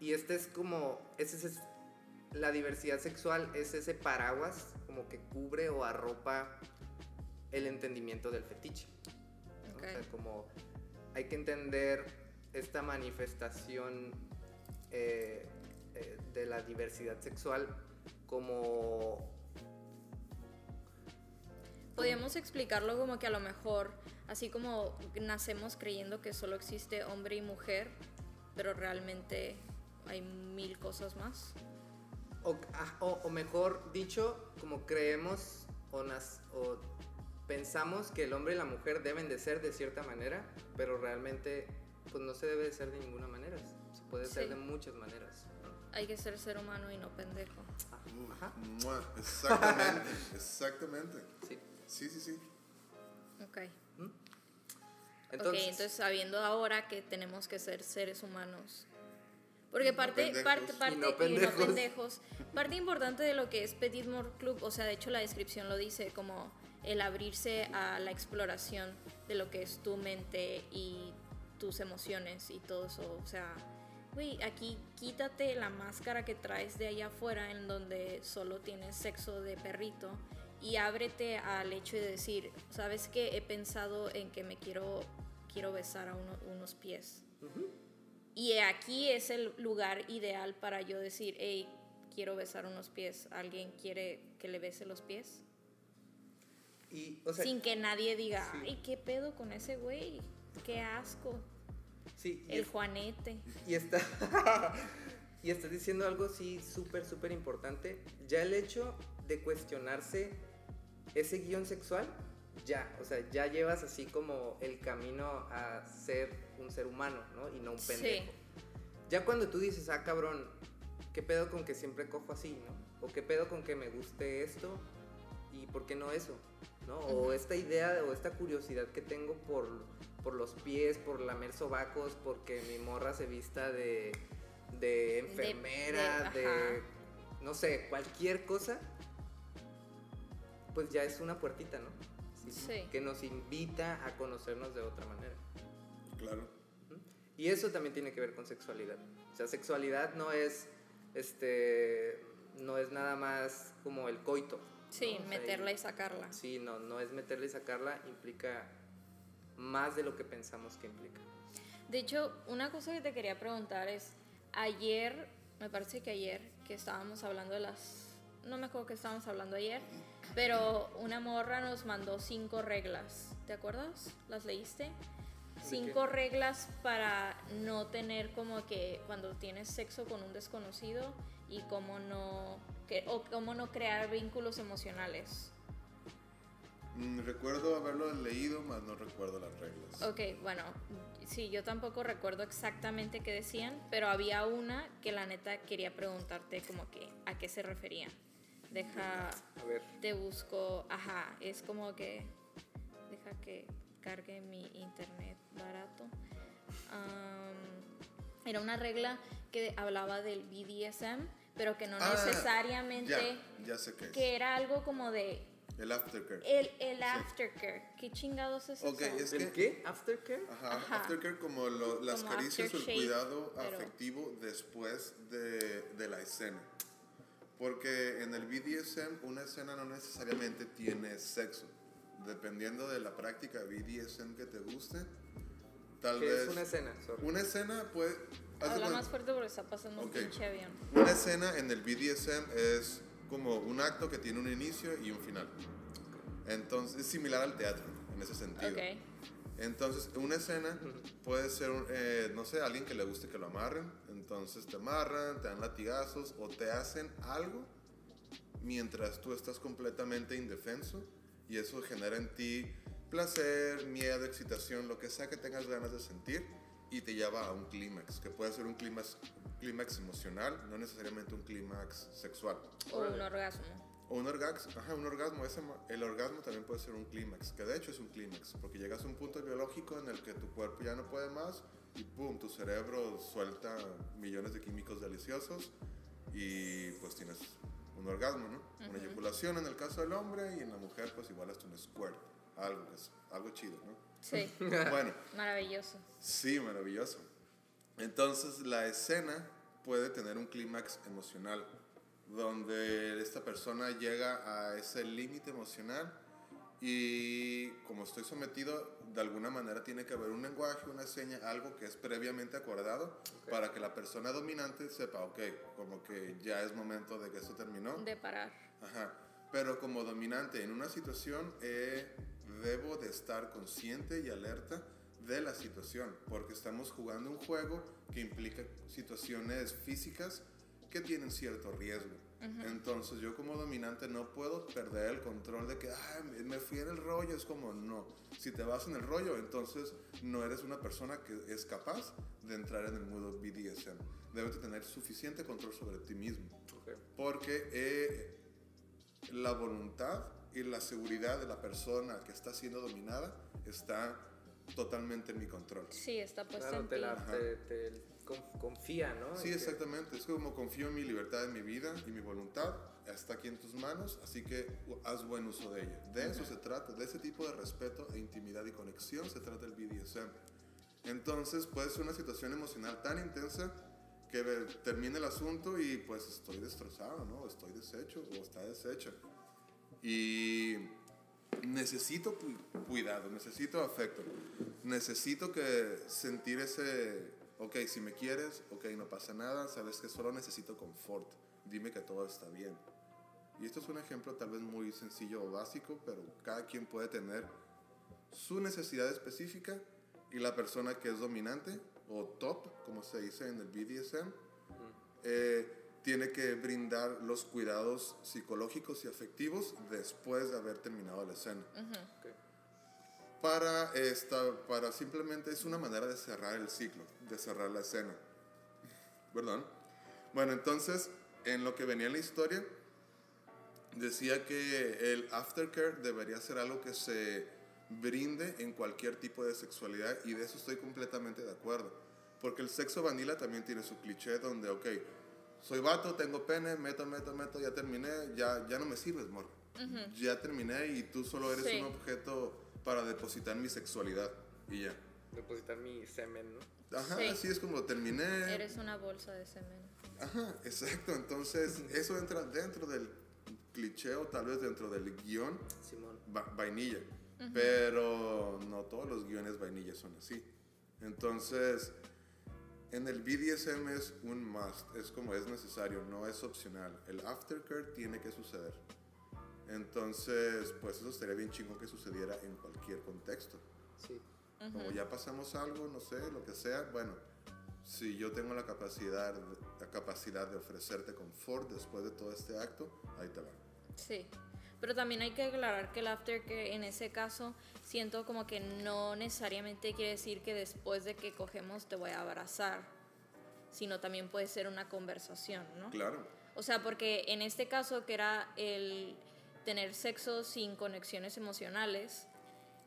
Y este es como, ese es, la diversidad sexual es ese paraguas como que cubre o arropa el entendimiento del fetiche. O sea, como hay que entender esta manifestación eh, eh, de la diversidad sexual como... Podríamos explicarlo como que a lo mejor, así como nacemos creyendo que solo existe hombre y mujer, pero realmente hay mil cosas más. O, ah, o- o mejor dicho, como creemos o, nas- o pensamos que el hombre y la mujer deben de ser de cierta manera, pero realmente pues no se debe de ser de ninguna manera. Se puede ser Sí. de muchas maneras. Hay que ser ser humano y no pendejo. Ajá. Exactamente, [LAUGHS] exactamente. Sí. Sí, sí, sí. Ok. Entonces, ok, entonces sabiendo ahora que tenemos que ser seres humanos. Porque parte, pendejos. parte, Y parte, no y no pendejos. pendejos. Parte importante de lo que es Petit More Club, o sea, de hecho la descripción lo dice, como el abrirse a la exploración de lo que es tu mente y tus emociones y todo eso. O sea, güey, aquí quítate la máscara que traes de allá afuera en donde solo tienes sexo de perrito y ábrete al hecho de decir, ¿sabes qué? He pensado en que me quiero, quiero besar a uno- unos pies. Y aquí es el lugar ideal para yo decir, hey, quiero besar unos pies. ¿Alguien quiere que le bese los pies? y, o sea, Sin que nadie diga, sí. ay, ¿qué pedo con ese güey? Qué asco. sí, El es- Juanete. Y está. [LAUGHS] y estás diciendo algo sí súper, súper importante. Ya el hecho de cuestionarse ese guion sexual, ya. O sea, ya llevas así como el camino a ser un ser humano, ¿no? Y no un Sí. pendejo. Ya cuando tú dices, ah, cabrón, ¿qué pedo con que siempre cojo así, no? O qué pedo con que me guste esto y por qué no eso, ¿no? O esta idea o esta curiosidad que tengo por, por los pies, por lamer sobacos, porque mi morra se vista de, de enfermera, de- no sé, cualquier cosa, pues ya es una puertita, ¿no? Sí. Que nos invita a conocernos de otra manera. Claro. Y eso también tiene que ver con sexualidad. O sea, sexualidad no es, este, no es nada más como el coito. Sí, ¿no? O sea, meterla y sacarla. Sí, no, no es meterla y sacarla, implica más de lo que pensamos que implica. De hecho, una cosa que te quería preguntar es, ayer, me parece que ayer, que estábamos hablando de las... No me acuerdo que estábamos hablando ayer, pero una morra nos mandó cinco reglas. ¿Te acuerdas? ¿Las leíste? Cinco reglas para no tener como que cuando tienes sexo con un desconocido y cómo no, que, o cómo no crear vínculos emocionales. Mm, recuerdo haberlo leído, más no recuerdo las reglas. Ok, bueno, sí, yo tampoco recuerdo exactamente qué decían, pero había una que la neta quería preguntarte como que a qué se referían. Deja, A ver. te busco, ajá, es como que, deja que cargue mi internet barato. Am, era una regla que hablaba del BDSM, pero que no Ah, necesariamente, Ya, ya sé qué es. que era algo como de El aftercare. el, el aftercare. ¿Qué chingados es Ok, eso? es ¿El que... qué? ¿Aftercare? Ajá, Ajá. aftercare como lo- las Como caricias o el cuidado pero- afectivo después de, de la escena. Porque en el BDSM una escena no necesariamente tiene sexo. Dependiendo de la práctica BDSM que te guste, tal ¿Qué vez... es una escena? Sorry. Una escena puede... Habla cuenta- más fuerte porque está pasando Ok. un pinche avión. Una escena en el BDSM es como un acto que tiene un inicio y un final. Entonces, es similar al teatro en ese sentido. Ok. Entonces, una escena puede ser, eh, no sé, alguien que le guste que lo amarren. Entonces te amarran, te dan latigazos o te hacen algo mientras tú estás completamente indefenso y eso genera en ti placer, miedo, excitación, lo que sea que tengas ganas de sentir y te lleva a un clímax, que puede ser un clímax, clímax emocional, no necesariamente un clímax sexual. O un orgasmo. O un orgasmo, ajá, un orgasmo, ese mo- el orgasmo también puede ser un clímax, que de hecho es un clímax, porque llegas a un punto biológico en el que tu cuerpo ya no puede más y pum, tu cerebro suelta millones de químicos deliciosos y pues tienes un orgasmo, ¿no? Una eyaculación en el caso del hombre y en la mujer pues igual hasta un squirt, algo, es algo chido, ¿no? Sí, [LAUGHS] bueno, maravilloso. Sí, maravilloso. Entonces la escena puede tener un clímax emocional, donde esta persona llega a ese límite emocional y como estoy sometido, de alguna manera tiene que haber un lenguaje, una seña, algo que es previamente acordado para que la persona dominante sepa, ok, como que ya es momento de que esto terminó. De parar. Ajá. Pero como dominante en una situación, eh, debo de estar consciente y alerta de la situación, porque estamos jugando un juego que implica situaciones físicas que tienen cierto riesgo. Entonces yo como dominante no puedo perder el control de que "Ah, me- fui en el rollo, es como no. Si te vas en el rollo, entonces no eres una persona que es capaz de entrar en el modo BDSM. Debes de tener suficiente control sobre ti mismo. Porque eh, la voluntad y la seguridad de la persona que está siendo dominada está totalmente en mi control. Sí, está puesta Claro, en te, ti. la, te, te con- confía, ¿no? Sí, exactamente. Es como confío en mi libertad, en mi vida y mi voluntad. Está aquí en tus manos, así que haz buen uso de ella. De eso se trata, de ese tipo de respeto e intimidad y conexión se trata el BDSM. Entonces puede ser una situación emocional tan intensa que termine el asunto y pues estoy destrozado, ¿no? Estoy deshecho o está deshecho. Y necesito cu- cuidado, necesito afecto, necesito que sentir ese, ok, si me quieres, ok, no pasa nada, sabes que solo necesito confort, dime que todo está bien. Y esto es un ejemplo tal vez muy sencillo o básico, pero cada quien puede tener su necesidad específica y la persona que es dominante o top, como se dice en el BDSM, eh, tiene que brindar los cuidados psicológicos y afectivos después de haber terminado la escena. Ok. Para, esta, para simplemente es una manera de cerrar el ciclo, de cerrar la escena. Perdón. Bueno, entonces, en lo que venía en la historia, decía que el aftercare debería ser algo que se brinde en cualquier tipo de sexualidad y de eso estoy completamente de acuerdo. Porque el sexo vanilla también tiene su cliché donde, ok, soy vato, tengo pene, meto, meto, meto, ya terminé, ya, ya no me sirves, morro. Ya terminé y tú solo eres Sí. un objeto para depositar mi sexualidad y ya. Depositar mi semen, ¿no? Ajá, Sí. así es como terminé. Eres una bolsa de semen. Ajá, exacto. Entonces, [LAUGHS] eso entra dentro del cliché o tal vez dentro del guion Simón. va- vainilla. Pero no todos los guiones vainilla son así. Entonces, en el BDSM es un must, es como es necesario, no es opcional. El aftercare tiene que suceder. Entonces, pues eso estaría bien chingo que sucediera en cualquier contexto. Sí. Como ya pasamos algo, no sé, lo que sea, bueno, si yo tengo la capacidad, la capacidad de ofrecerte confort después de todo este acto, ahí te va. Sí. Pero también hay que aclarar que el aftercare en ese caso siento como que no necesariamente quiere decir que después de que cogemos te voy a abrazar, sino también puede ser una conversación, ¿no? Claro. O sea, porque en este caso que era el tener sexo sin conexiones emocionales,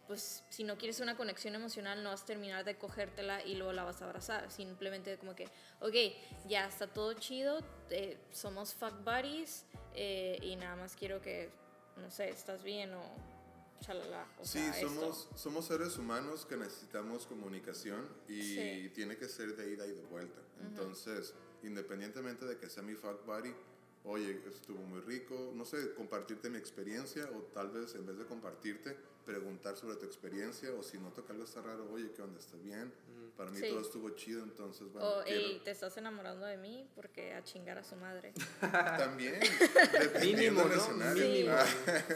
pues si no quieres una conexión emocional no vas a terminar de cogértela y luego la vas a abrazar. Simplemente como que, ok, ya está todo chido, eh, somos fuck buddies eh, y nada más quiero que, no sé, estás bien o chalala. O Sí, sea, esto. somos, somos seres humanos que necesitamos comunicación y Sí. tiene que ser de ida y de vuelta. Entonces, independientemente de que sea mi fuck buddy, oye, estuvo muy rico, no sé, compartirte mi experiencia o tal vez en vez de compartirte, preguntar sobre tu experiencia o si noto que algo está raro, oye, ¿qué onda? ¿Está bien? Para mí Sí. todo estuvo chido, entonces, bueno, O, quiero- "Ey, te estás enamorando de mí porque a chingar a su madre. [LAUGHS] También, dependiendo Mínimo, del ¿no? escenario. Mínimo. Ah,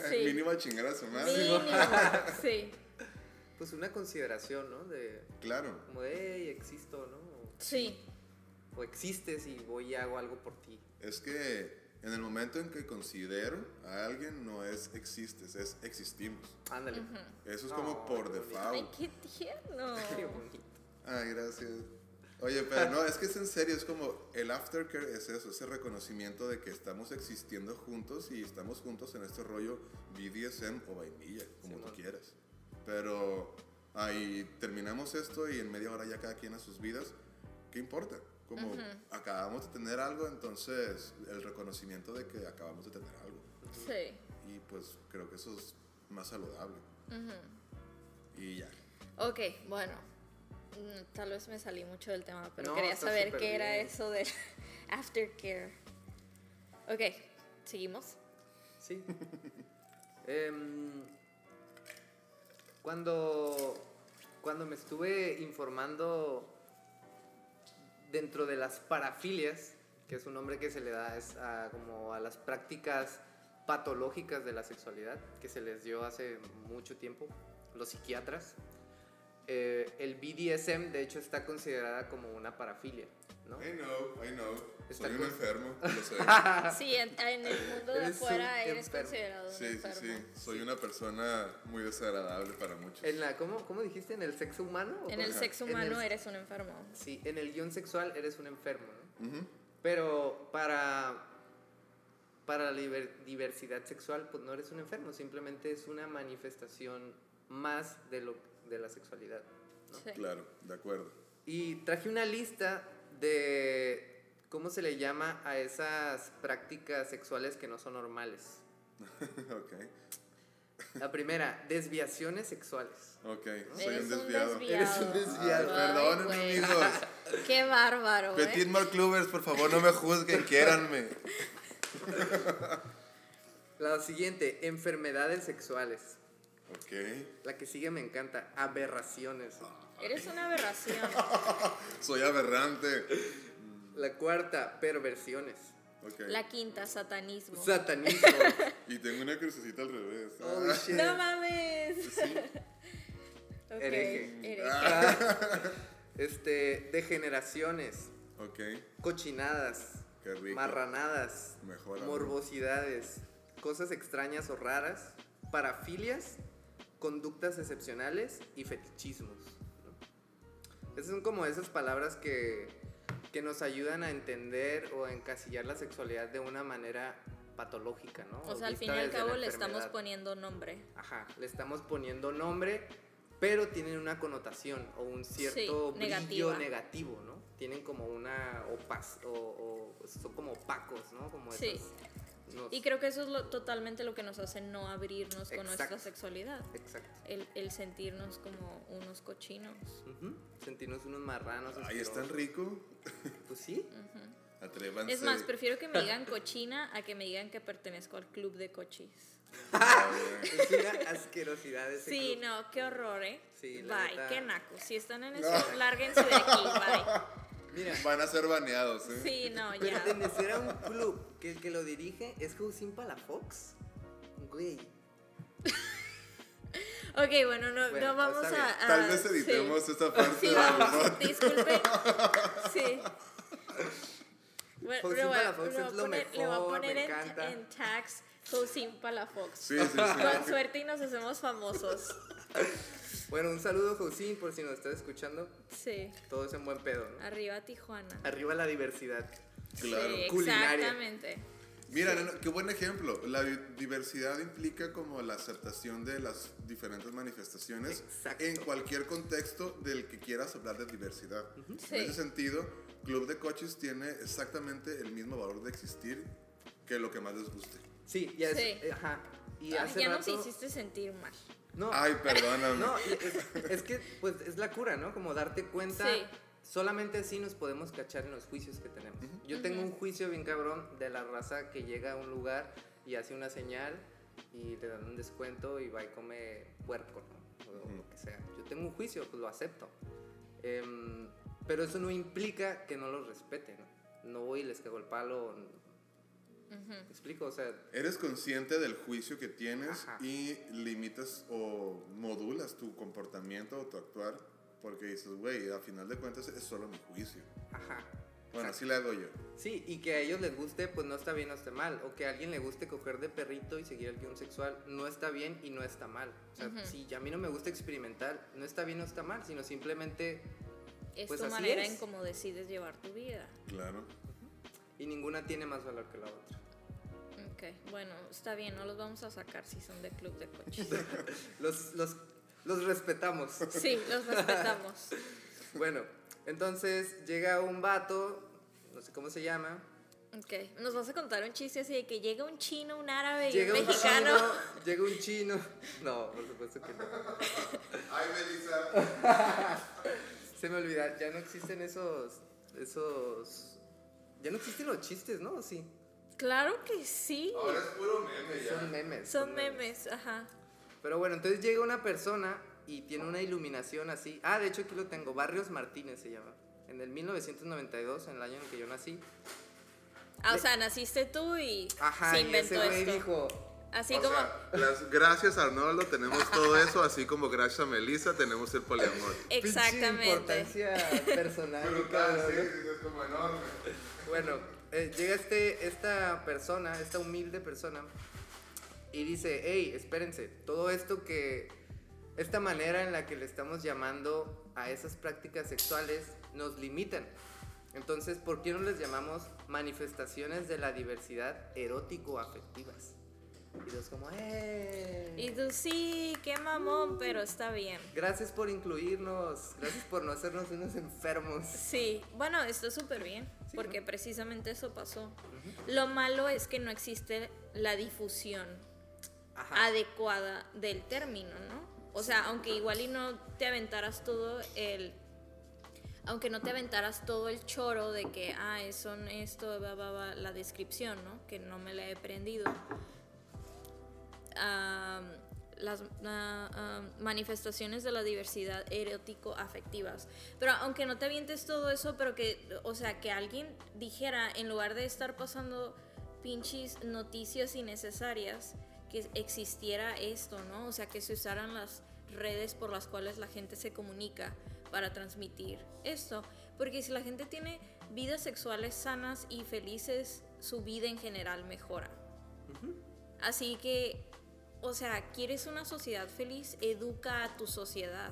Sí. [LAUGHS] Mínimo a chingar a su madre. Mínimo, [LAUGHS] sí. Pues una consideración, ¿no? De Claro. como, hey, existo, ¿no? Sí, O existes y voy y hago algo por ti. Es que en el momento en que considero a alguien no es existes, es existimos. Ándale. Eso es No, como por bonito. ay, default. qué tierno. [LAUGHS] Qué bonito. Ay, gracias. Oye, pero no, es que es en serio, es como el aftercare es eso, ese reconocimiento de que estamos existiendo juntos y estamos juntos en este rollo BDSM o vainilla, como tú Simón. quieras. Pero ahí terminamos esto y en media hora ya cada quien a sus vidas, ¿qué importa? Como acabamos de tener algo, entonces el reconocimiento de que acabamos de tener algo. Sí. Y pues creo que eso es más saludable. Y ya. Ok, bueno. mm, Tal vez me salí mucho del tema, pero No, quería saber qué era eso del [LAUGHS] aftercare. Ok, seguimos. Sí. [LAUGHS] Em, cuando, cuando me estuve informando dentro de las parafilias, que es un nombre que se le da es a, como a las prácticas patológicas de la sexualidad, que se les dio hace mucho tiempo, los psiquiatras, eh, el BDSM de hecho está considerada como una parafilia, ¿no? I know, I know. Soy un enfermo, lo sé. [LAUGHS] Sí, en, en el mundo de Eres un afuera eres enfermo. considerado un Sí, sí, enfermo. sí. Soy una persona muy desagradable para muchos. En la, ¿cómo, ¿Cómo dijiste? ¿En el sexo humano? o En el sexo En el- humano eres un enfermo. Sí, en el guion sexual eres un enfermo, ¿no? Ujú. Pero para, para la diver- diversidad sexual, pues no eres un enfermo, simplemente es una manifestación más de, lo, de la sexualidad. ¿no? Sí. Claro, de acuerdo. Y traje una lista de cómo se le llama a esas prácticas sexuales que no son normales. [LAUGHS] ok, La primera, desviaciones sexuales. ok. Soy Eres un desviado. Eres un desviado. Ay, Ay, perdonen, güey. amigos. [LAUGHS] Qué bárbaro, Petit ¿eh? Mark Clubbers, por favor, no me juzguen, quiéranme. [LAUGHS] La siguiente, enfermedades sexuales. Ok. La que sigue me encanta, aberraciones. Eres una aberración. Soy aberrante. La cuarta, perversiones. Ok. La quinta, satanismo. Satanismo. [LAUGHS] Y tengo una crucecita al revés. Oh, Ah, shit. ¡No mames! sí. [LAUGHS] Ok, Hereje. hereje. Ah, [LAUGHS] este, degeneraciones, Ok. cochinadas, Qué rico. marranadas, Mejor morbosidades, cosas extrañas o raras, parafilias, conductas excepcionales y fetichismos. ¿no? Esas son como esas palabras que, que nos ayudan a entender o a encasillar la sexualidad de una manera patológica, ¿no? O sea, al fin y al cabo le estamos poniendo nombre. Ajá, le estamos poniendo nombre, pero tienen una connotación o un cierto Sí, brillo negativa. negativo, ¿no? Tienen como una opaz o, o son como opacos, ¿no? Como Sí. esas- nos- Y creo que eso es lo, totalmente lo que nos hace no abrirnos con nuestra Exacto. sexualidad. Exacto. El, el sentirnos como unos cochinos. Ujú, Sentirnos unos marranos. Ay, es tan asquerosos. rico. Pues sí. Atrévanse. Es más, prefiero que me digan cochina a que me digan que pertenezco al club de cochis. Es una asquerosidad ese Sí, club. no, qué horror, ¿eh? Sí, bye, neta. qué naco. Si están en eso, lárguense de aquí, bye. Mira, Van a ser baneados, ¿eh? Sí, no, ya. pertenecer a un club que el que lo dirige es Josín Palafox. Güey. [LAUGHS] Ok, bueno, no, Bueno, no vamos está a, a- Tal vez sí. editemos esta parte Sí, vamos, remote. disculpen. [LAUGHS] Sí. Bueno, le voy a- Palafox le voy a es lo poner- le voy a mejor, poner me en, encanta. en tags Cousin Palafox. Sí, sí, sí. Con suerte y nos hacemos famosos. [LAUGHS] Bueno, un saludo, Josín, por si nos estás escuchando. Sí. Todo es en buen pedo, ¿no? Arriba Tijuana. Arriba la diversidad. Claro. Sí, Culinaria. exactamente. Mira, no, no, qué buen ejemplo. La di- diversidad implica como la aceptación de las diferentes manifestaciones Exacto. en cualquier contexto del que quieras hablar de diversidad. Sí. En ese sentido, Club de Coches tiene exactamente el mismo valor de existir que lo que más les guste. Sí, ya es. Sí. eh, ajá. Y Ay, hace ya rato. nos hiciste sentir mal. No, Ay, perdóname. no, y es, es que pues es la cura, ¿no? Como darte cuenta. Sí. Solamente así nos podemos cachar en los juicios que tenemos. Yo tengo un juicio bien cabrón de la raza que llega a un lugar y hace una señal y le dan un descuento y va y come puerco, ¿no? O lo que sea. Yo tengo un juicio, pues lo acepto. Em, pero eso no implica que no los respete, ¿no? No voy y les cago el palo. ¿Me explico? O sea, Eres consciente del juicio que tienes Ajá. y limitas o modulas tu comportamiento o tu actuar porque dices, güey, a final de cuentas es solo mi juicio. ajá. Bueno, Exacto. así le hago yo. Sí, y que a ellos les guste, pues no está bien o está mal. O que a alguien le guste coger de perrito y seguir el guion sexual, no está bien y no está mal. O sea, si a mí no me gusta experimentar, no está bien o está mal, sino simplemente. Es Pues tu así manera es. en cómo decides llevar tu vida. Claro. Y ninguna tiene más valor que la otra. Ok, bueno, está bien, no los vamos a sacar si son de club de coches. [LAUGHS] Los, los, los respetamos. Sí, los respetamos. [LAUGHS] bueno, entonces llega un vato, no sé cómo se llama. Ok, nos vas a contar un chiste así de que llega un chino, un árabe y Llega un un mexicano. chino. [LAUGHS] Llega un chino. No, por supuesto que no. Ay, Melissa. Se me olvida, ya no existen esos. Esos. Ya no existen los chistes, ¿no? Sí. Claro que sí. Ahora es puro meme ya. Son memes. Son memes, ajá. Pero bueno, entonces llega una persona y tiene una iluminación así. Ah, de hecho aquí lo tengo. Barrios Martínez se llama. En el 1992, en el año en el que yo nací. Ah, o sea, naciste tú y Ajá, se y inventó ese güey esto. dijo. Así O como. sea, las- gracias Arnoldo tenemos todo eso, así como gracias a Melissa tenemos el poliamor. "Pinche Exactamente. importancia personal. cabrón, ¿no? es como enorme. Bueno, eh, llega este, esta persona, esta humilde persona, y dice, hey, espérense, todo esto que, esta manera en la que le estamos llamando a esas prácticas sexuales nos limitan. Entonces, ¿por qué no les llamamos manifestaciones de la diversidad erótico-afectivas? Y como, ¡eh! Y tú sí, qué mamón, pero está bien. Gracias por incluirnos, gracias por no hacernos unos enfermos. Sí, bueno, está súper bien, porque precisamente eso pasó. Lo malo es que no existe la difusión Ajá. adecuada del término, ¿no? O sea, aunque igual y no te aventaras todo el... Aunque no te aventaras todo el choro de que, ah, son esto, va, va, va, la descripción, ¿no? Que no me la he aprendido. Las ah, manifestaciones de la diversidad erótico-afectivas. Pero aunque no te avientes todo eso, pero que, o sea, que alguien dijera, en lugar de estar pasando pinches noticias innecesarias, que existiera esto, ¿no? O sea, que se usaran las redes por las cuales la gente se comunica para transmitir esto. Porque si la gente tiene vidas sexuales sanas y felices, su vida en general mejora. Así que, o sea, quieres una sociedad feliz, educa a tu sociedad.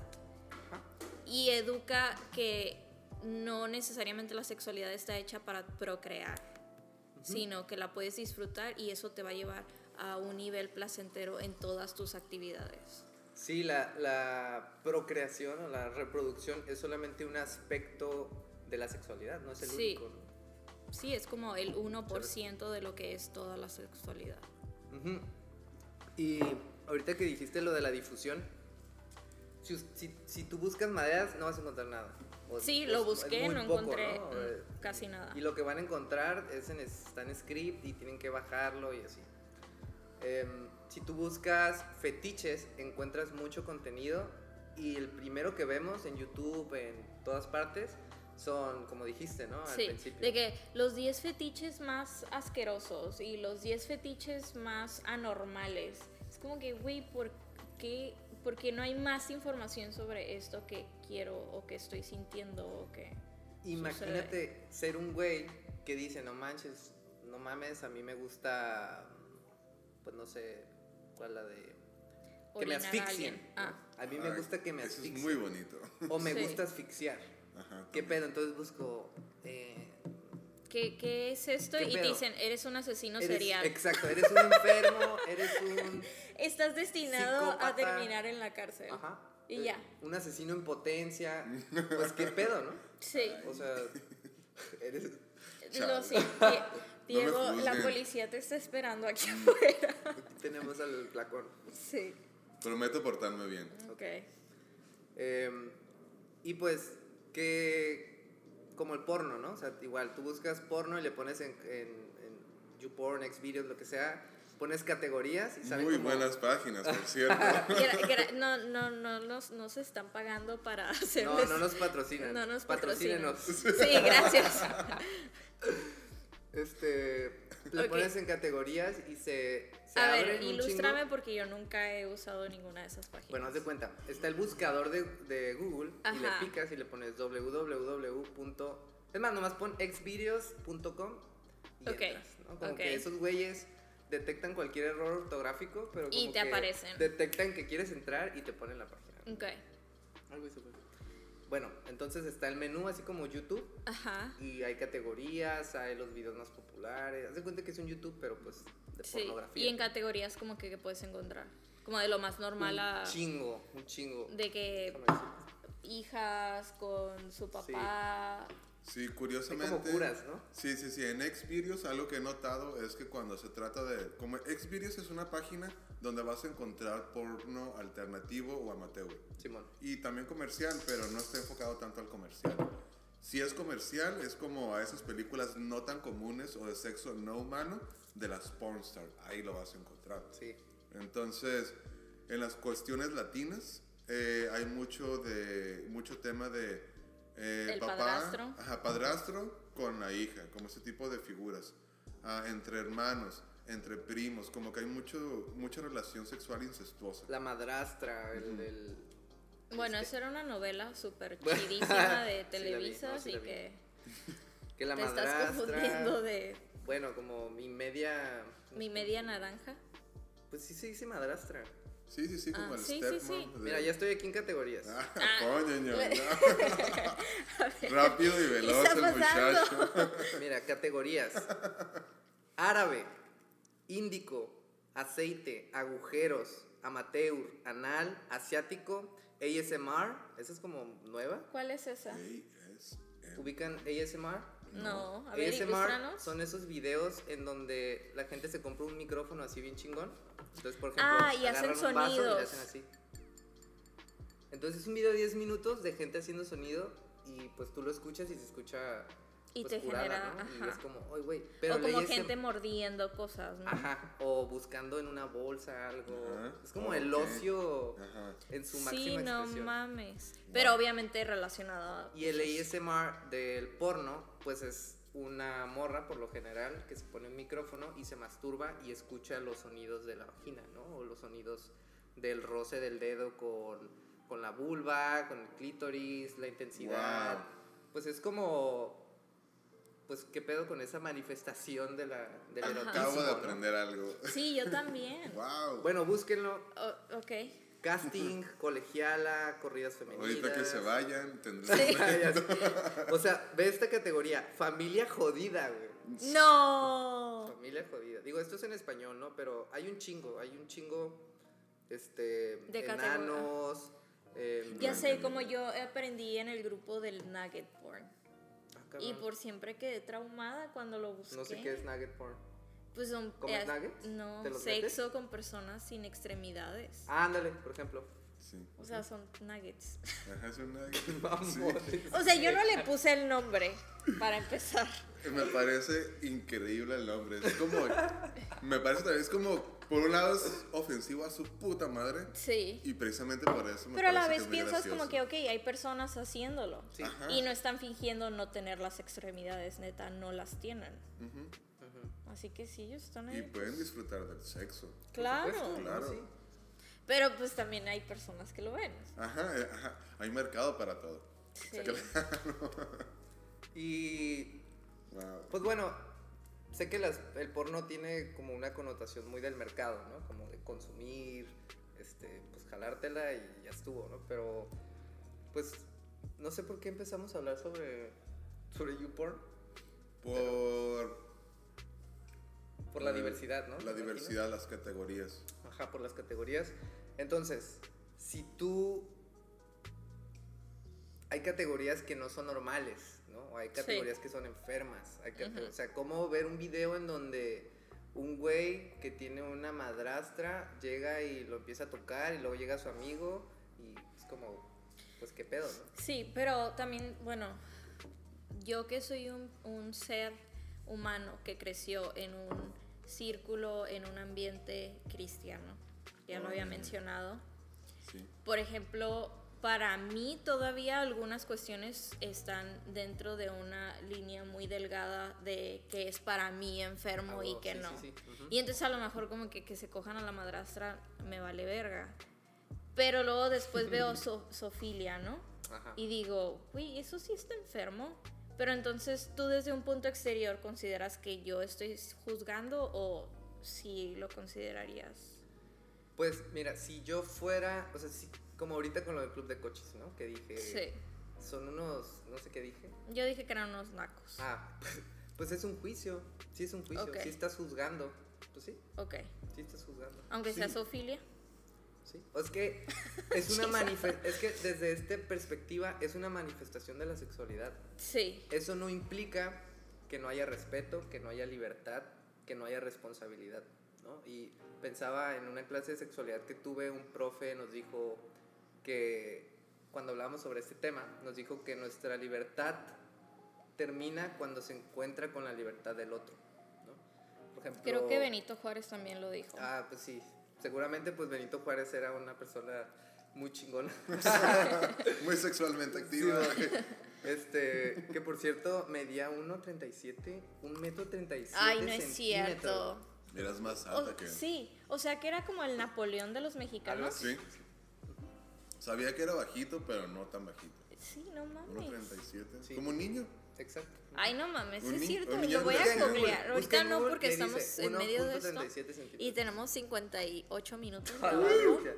Y educa que no necesariamente la sexualidad está hecha para procrear, sino que la puedes disfrutar y eso te va a llevar a un nivel placentero en todas tus actividades. Sí, la, la procreación o la reproducción es solamente un aspecto de la sexualidad, no es el Sí. único. ¿no? Sí, es como el 1% de lo que es toda la sexualidad. Ujú. Y ahorita que dijiste lo de la difusión, si, si, si tú buscas maderas no vas a encontrar nada. O- Sí, lo busqué, no poco, encontré ¿no? mm, Eh, casi nada. Y lo que van a encontrar es en, está en script y tienen que bajarlo y así. Em, si tú buscas fetiches, encuentras mucho contenido y el primero que vemos en YouTube, en todas partes, son, como dijiste, ¿no? Al Sí, principio. de que los 10 fetiches más asquerosos y los 10 fetiches más anormales. Es como que, güey, ¿por qué, por qué no hay más información sobre esto que quiero o que estoy sintiendo o que... Imagínate ser un güey que dice, no manches, no mames, a mí me gusta pues no sé, ¿cuál la de? Que me Orinar asfixien. Ah. A mí me gusta que me Eso es asfixien. muy bonito. O me Sí. gusta asfixiar. Ajá. ¿Qué pedo? Entonces busco. eh, ¿Qué, qué es esto? ¿Qué y te dicen, eres un asesino eres- serial. Exacto, eres un enfermo, eres un. [LAUGHS] Estás destinado a terminar en la cárcel. Ajá. Y eh, ya. Un asesino en potencia. [LAUGHS] Pues qué pedo, ¿no? Sí. O sea, eres. Lo sí. Die- [LAUGHS] Diego, la policía te está esperando aquí afuera. Aquí tenemos al flacón. Sí. Prometo portarme bien. Ok. Eh, y pues, que. Como el porno, ¿no? O sea, igual, tú buscas porno y le pones en, en, en YouPorn, Xvideos, lo que sea, pones categorías y salen Muy como- buenas páginas, por cierto. [LAUGHS] No, no, no, nos, no se están pagando para No, hacerles. no nos patrocinan. No nos patrocinan. Patrocínenos. Sí, gracias. [LAUGHS] Este, le Ok. pones en categorías y se, se A abren ver, ilústrame porque yo nunca he usado ninguna de esas páginas. Bueno, haz de cuenta, está el buscador de, de Google y le picas y le pones www. Es más, nomás pon xvideos.com y Ok, entras, ¿no? Como ok. que esos güeyes detectan cualquier error ortográfico, pero Y te que aparecen. detectan que quieres entrar y te ponen la página. Ok. Algo así. Bueno, entonces está el menú así como YouTube Ajá. y hay categorías, hay los videos más populares. Haz de cuenta que es un YouTube, pero pues de Sí. pornografía. Y en categorías como que, que puedes encontrar. Como de lo más normal a. Un chingo, un chingo. De que hijas con su papá. Sí, Hay curiosamente. como curas, ¿no? Sí, sí, sí. En Xvideos algo que he notado es que cuando se trata de... Como Xvideos es una página donde vas a encontrar porno alternativo o amateur. Simón. Y también comercial, pero no está enfocado tanto al comercial. Si es comercial, es como a esas películas no tan comunes o de sexo no humano de las pornstar. Ahí lo vas a encontrar. Sí. Entonces, en las cuestiones latinas eh, hay mucho de mucho tema de eh, El papá, padrastro. ajá, padrastro con la hija, como ese tipo de figuras, Ah, entre hermanos, entre primos, como que hay mucho mucha relación sexual incestuosa. La madrastra, el, el- Bueno, Este- esa era una novela súper [LAUGHS] chidísima de [LAUGHS] sí la vi, Televisa, no, sí así que que la te estás madrastra. confundiendo de Bueno, como mi media. mi media naranja. Pues sí se dice madrastra. Sí, sí, sí, como Ah, el sí, sí, stepmom. sí. de- Mira, ya estoy aquí en categorías. Ah, Ah. [LAUGHS] coño, ño, Le- [LAUGHS] no. Rápido y veloz el muchacho. [LAUGHS] Mira, categorías. Árabe, índico, aceite, agujeros, amateur, anal, asiático, ASMR. Esa es como nueva. ¿Cuál es esa? ASMR. ¿Ubican ASMR? No, a ver, ASMR son esos videos en donde la gente se compra un micrófono así bien chingón. Entonces, por ejemplo, Ah, y hacen un vaso y le sonidos. hacen así. Entonces es un video de 10 minutos de gente haciendo sonido y pues tú lo escuchas y se escucha Y pues, te curada, genera, ¿no? Y es como, ay, güey. Pero o como gente mordiendo cosas, ¿no? Ajá, o buscando en una bolsa algo. Ajá, Es como ok. el ocio Ajá. en su Sí, máxima no expresión. mames. Pero obviamente relacionado a... Y el ASMR del porno, pues es una morra por lo general que se pone un micrófono y se masturba y escucha los sonidos de la vagina, ¿no? O los sonidos del roce del dedo con, con la vulva, con el clítoris, la intensidad. Wow. Pues es como. Pues qué pedo con esa manifestación de la, del Ajá. erotismo. Acabo de ¿no? aprender algo. Sí, yo también. [LAUGHS] Wow. Bueno, búsquenlo. O- ok. Casting, colegiala, corridas femeninas. Ahorita que se vayan, tendré. Sí. [LAUGHS] O sea, ve esta categoría, familia jodida, güey. No. Familia jodida. Digo, esto es en español, ¿no? Pero hay un chingo, hay un chingo, este, De enanos. em, Ya sé, como yo aprendí en el grupo del Nugget Porn. ah. Y por siempre quedé traumada cuando lo busqué. No sé qué es nugget porn. Pues son ¿Comes eh, nuggets? No, ¿Te los sexo con personas sin extremidades. Ah, ándale, por ejemplo. Sí. O sea, son nuggets. Ajá, es una. Vamos. O sea, yo no le puse el nombre para empezar. Sí. Me parece increíble el nombre. Es como. Me parece también. Es como. Por un lado es ofensivo a su puta madre. Sí. Y precisamente por eso me Pero a la parece vez piensas como que, ok, hay personas haciéndolo. Sí. Ajá. Y no están fingiendo no tener las extremidades, neta, no las tienen. Así que sí, ellos están ahí. Y pues, pueden disfrutar del sexo. claro. Claro. Sí. Pero pues también hay personas que lo ven. Ajá, eh, ajá. Hay mercado para todo. Sí. [LAUGHS] Y Wow. Pues bueno, sé que las, el porno tiene como una connotación muy del mercado, ¿no? Como de consumir, este, pues jalártela y ya estuvo, ¿no? Pero, pues, no sé por qué empezamos a hablar sobre, sobre YouPorn. Por Por la Eh, diversidad, ¿no? la diversidad, las categorías. Ajá, por las categorías. Entonces, si tú... Hay categorías que no son normales, ¿no? O hay categorías que son enfermas. Hay cate- Ujú. O sea, ¿cómo ver un video en donde un güey que tiene una madrastra llega y lo empieza a tocar y luego llega su amigo y es como, pues qué pedo, ¿no? Sí, pero también, bueno, yo que soy un, un ser humano que creció en un círculo, en un ambiente cristiano, ya lo había mencionado. Sí. Por ejemplo, para mí todavía algunas cuestiones están dentro de una línea muy delgada de que es para mí enfermo y que sí, no. sí. Y entonces a lo mejor como que, que se cojan a la madrastra me vale verga. Pero luego después veo [LAUGHS] so- sofilia, ¿no? Ajá. Y digo, uy, eso sí está enfermo. Pero entonces tú desde un punto exterior consideras que yo estoy juzgando o si lo considerarías. Pues mira, si yo fuera, o sea, si, como ahorita con lo del club de coches, ¿no? Que dije, Sí. son unos, no sé qué dije. Yo dije que eran unos nacos. Ah, pues es un juicio. Sí es un juicio. Ok. Sí estás juzgando. Pues sí, Ok. sí estás juzgando. Aunque sea Sí. sofilia. Sí. O es que es una [LAUGHS] manife- es que desde esta perspectiva es una manifestación de la sexualidad. Sí. Eso no implica que no haya respeto, que no haya libertad, que no haya responsabilidad, ¿no? Y pensaba en una clase de sexualidad que tuve, un profe nos dijo que cuando hablábamos sobre este tema, nos dijo que nuestra libertad termina cuando se encuentra con la libertad del otro, ¿no? Por ejemplo, Creo que Benito Juárez también lo dijo. Ah, pues sí. Seguramente pues Benito Juárez era una persona muy chingona. [LAUGHS] Muy sexualmente activa. Este, que por cierto medía 1.37, un metro 37 Ay, no es cierto. Eras más O- alta que. sí, o sea que era como el Napoleón de los mexicanos. Sí. Sabía que era bajito, pero no tan bajito. Sí, no mames. 1.37. Sí. Como un niño. Exacto. Ay, no mames, Un es cierto, lo voy a googlear. Ahorita no porque que estamos en medio de esto 1.37 centímetros. y tenemos 58 minutos A la grabando. bestia.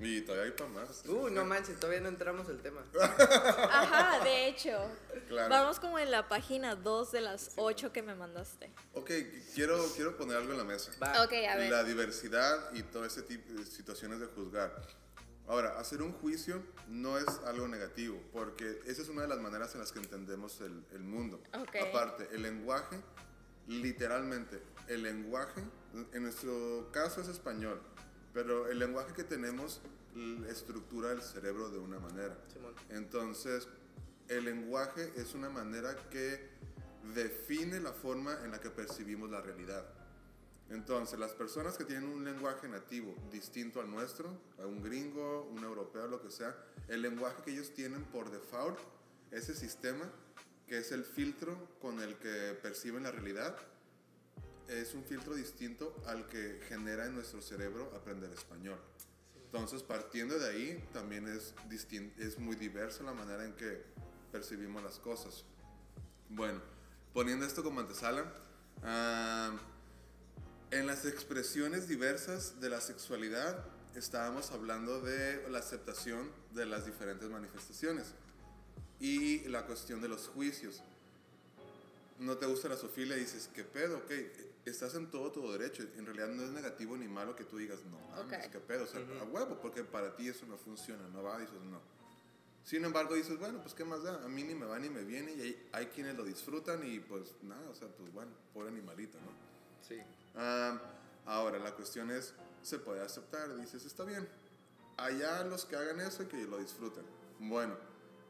Y todavía hay para más. Uy, no manches, todavía no entramos al tema. [LAUGHS] Ajá, de hecho. Claro. Vamos como en la página 2 de las 8 que me mandaste. Ok, quiero, quiero poner algo en la mesa. Va. Ok, a ver. La diversidad y todo ese tipo de situaciones de juzgar. Ahora, hacer un juicio no es algo negativo, porque esa es una de las maneras en las que entendemos el, el mundo. Aparte, el lenguaje, literalmente, el lenguaje, en nuestro caso es español, pero el lenguaje que tenemos estructura el cerebro de una manera. Simón. Entonces, el lenguaje es una manera que define la forma en la que percibimos la realidad. Entonces, las personas que tienen un lenguaje nativo distinto al nuestro, a un gringo, un europeo, lo que sea, el lenguaje que ellos tienen por default, ese sistema, que es el filtro con el que perciben la realidad, es un filtro distinto al que genera en nuestro cerebro aprender español. Entonces, partiendo de ahí, también es, es muy diversa la manera en que percibimos las cosas. Bueno, poniendo esto como antesala, ah, en las expresiones diversas de la sexualidad estábamos hablando de la aceptación de las diferentes manifestaciones y la cuestión de los juicios. No te gusta la sofilia y dices, ¿qué pedo? Ok, estás en todo tu derecho. En realidad no es negativo ni malo que tú digas, no mames, Ok. ¿qué pedo? O sea, a huevo, porque para ti eso no funciona, no va, dices, no. Sin embargo, dices, bueno, pues qué más da, a mí ni me va ni me viene y hay, hay quienes lo disfrutan y pues nada, o sea, pues bueno, pobre animalito, ¿no? Sí. Ah, ahora, la cuestión es, se puede aceptar, dices, está bien. Allá los que hagan eso que lo disfruten. Bueno,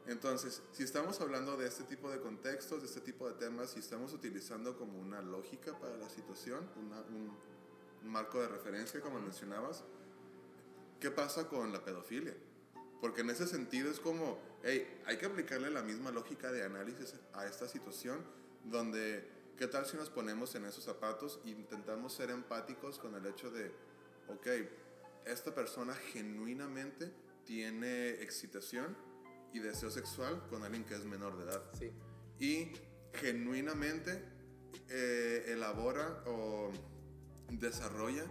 entonces, si estamos hablando de este tipo de contextos, de este tipo de temas, si estamos utilizando como una lógica para la situación, una- un, un marco de referencia, como mencionabas, ¿qué pasa con la pedofilia? Porque en ese sentido es como, hey, hay que aplicarle la misma lógica de análisis a esta situación, donde, ¿qué tal si nos ponemos en esos zapatos e intentamos ser empáticos con el hecho de, ok, esta persona genuinamente tiene excitación y deseo sexual con alguien que es menor de edad? Sí. Y genuinamente eh, elabora o desarrolla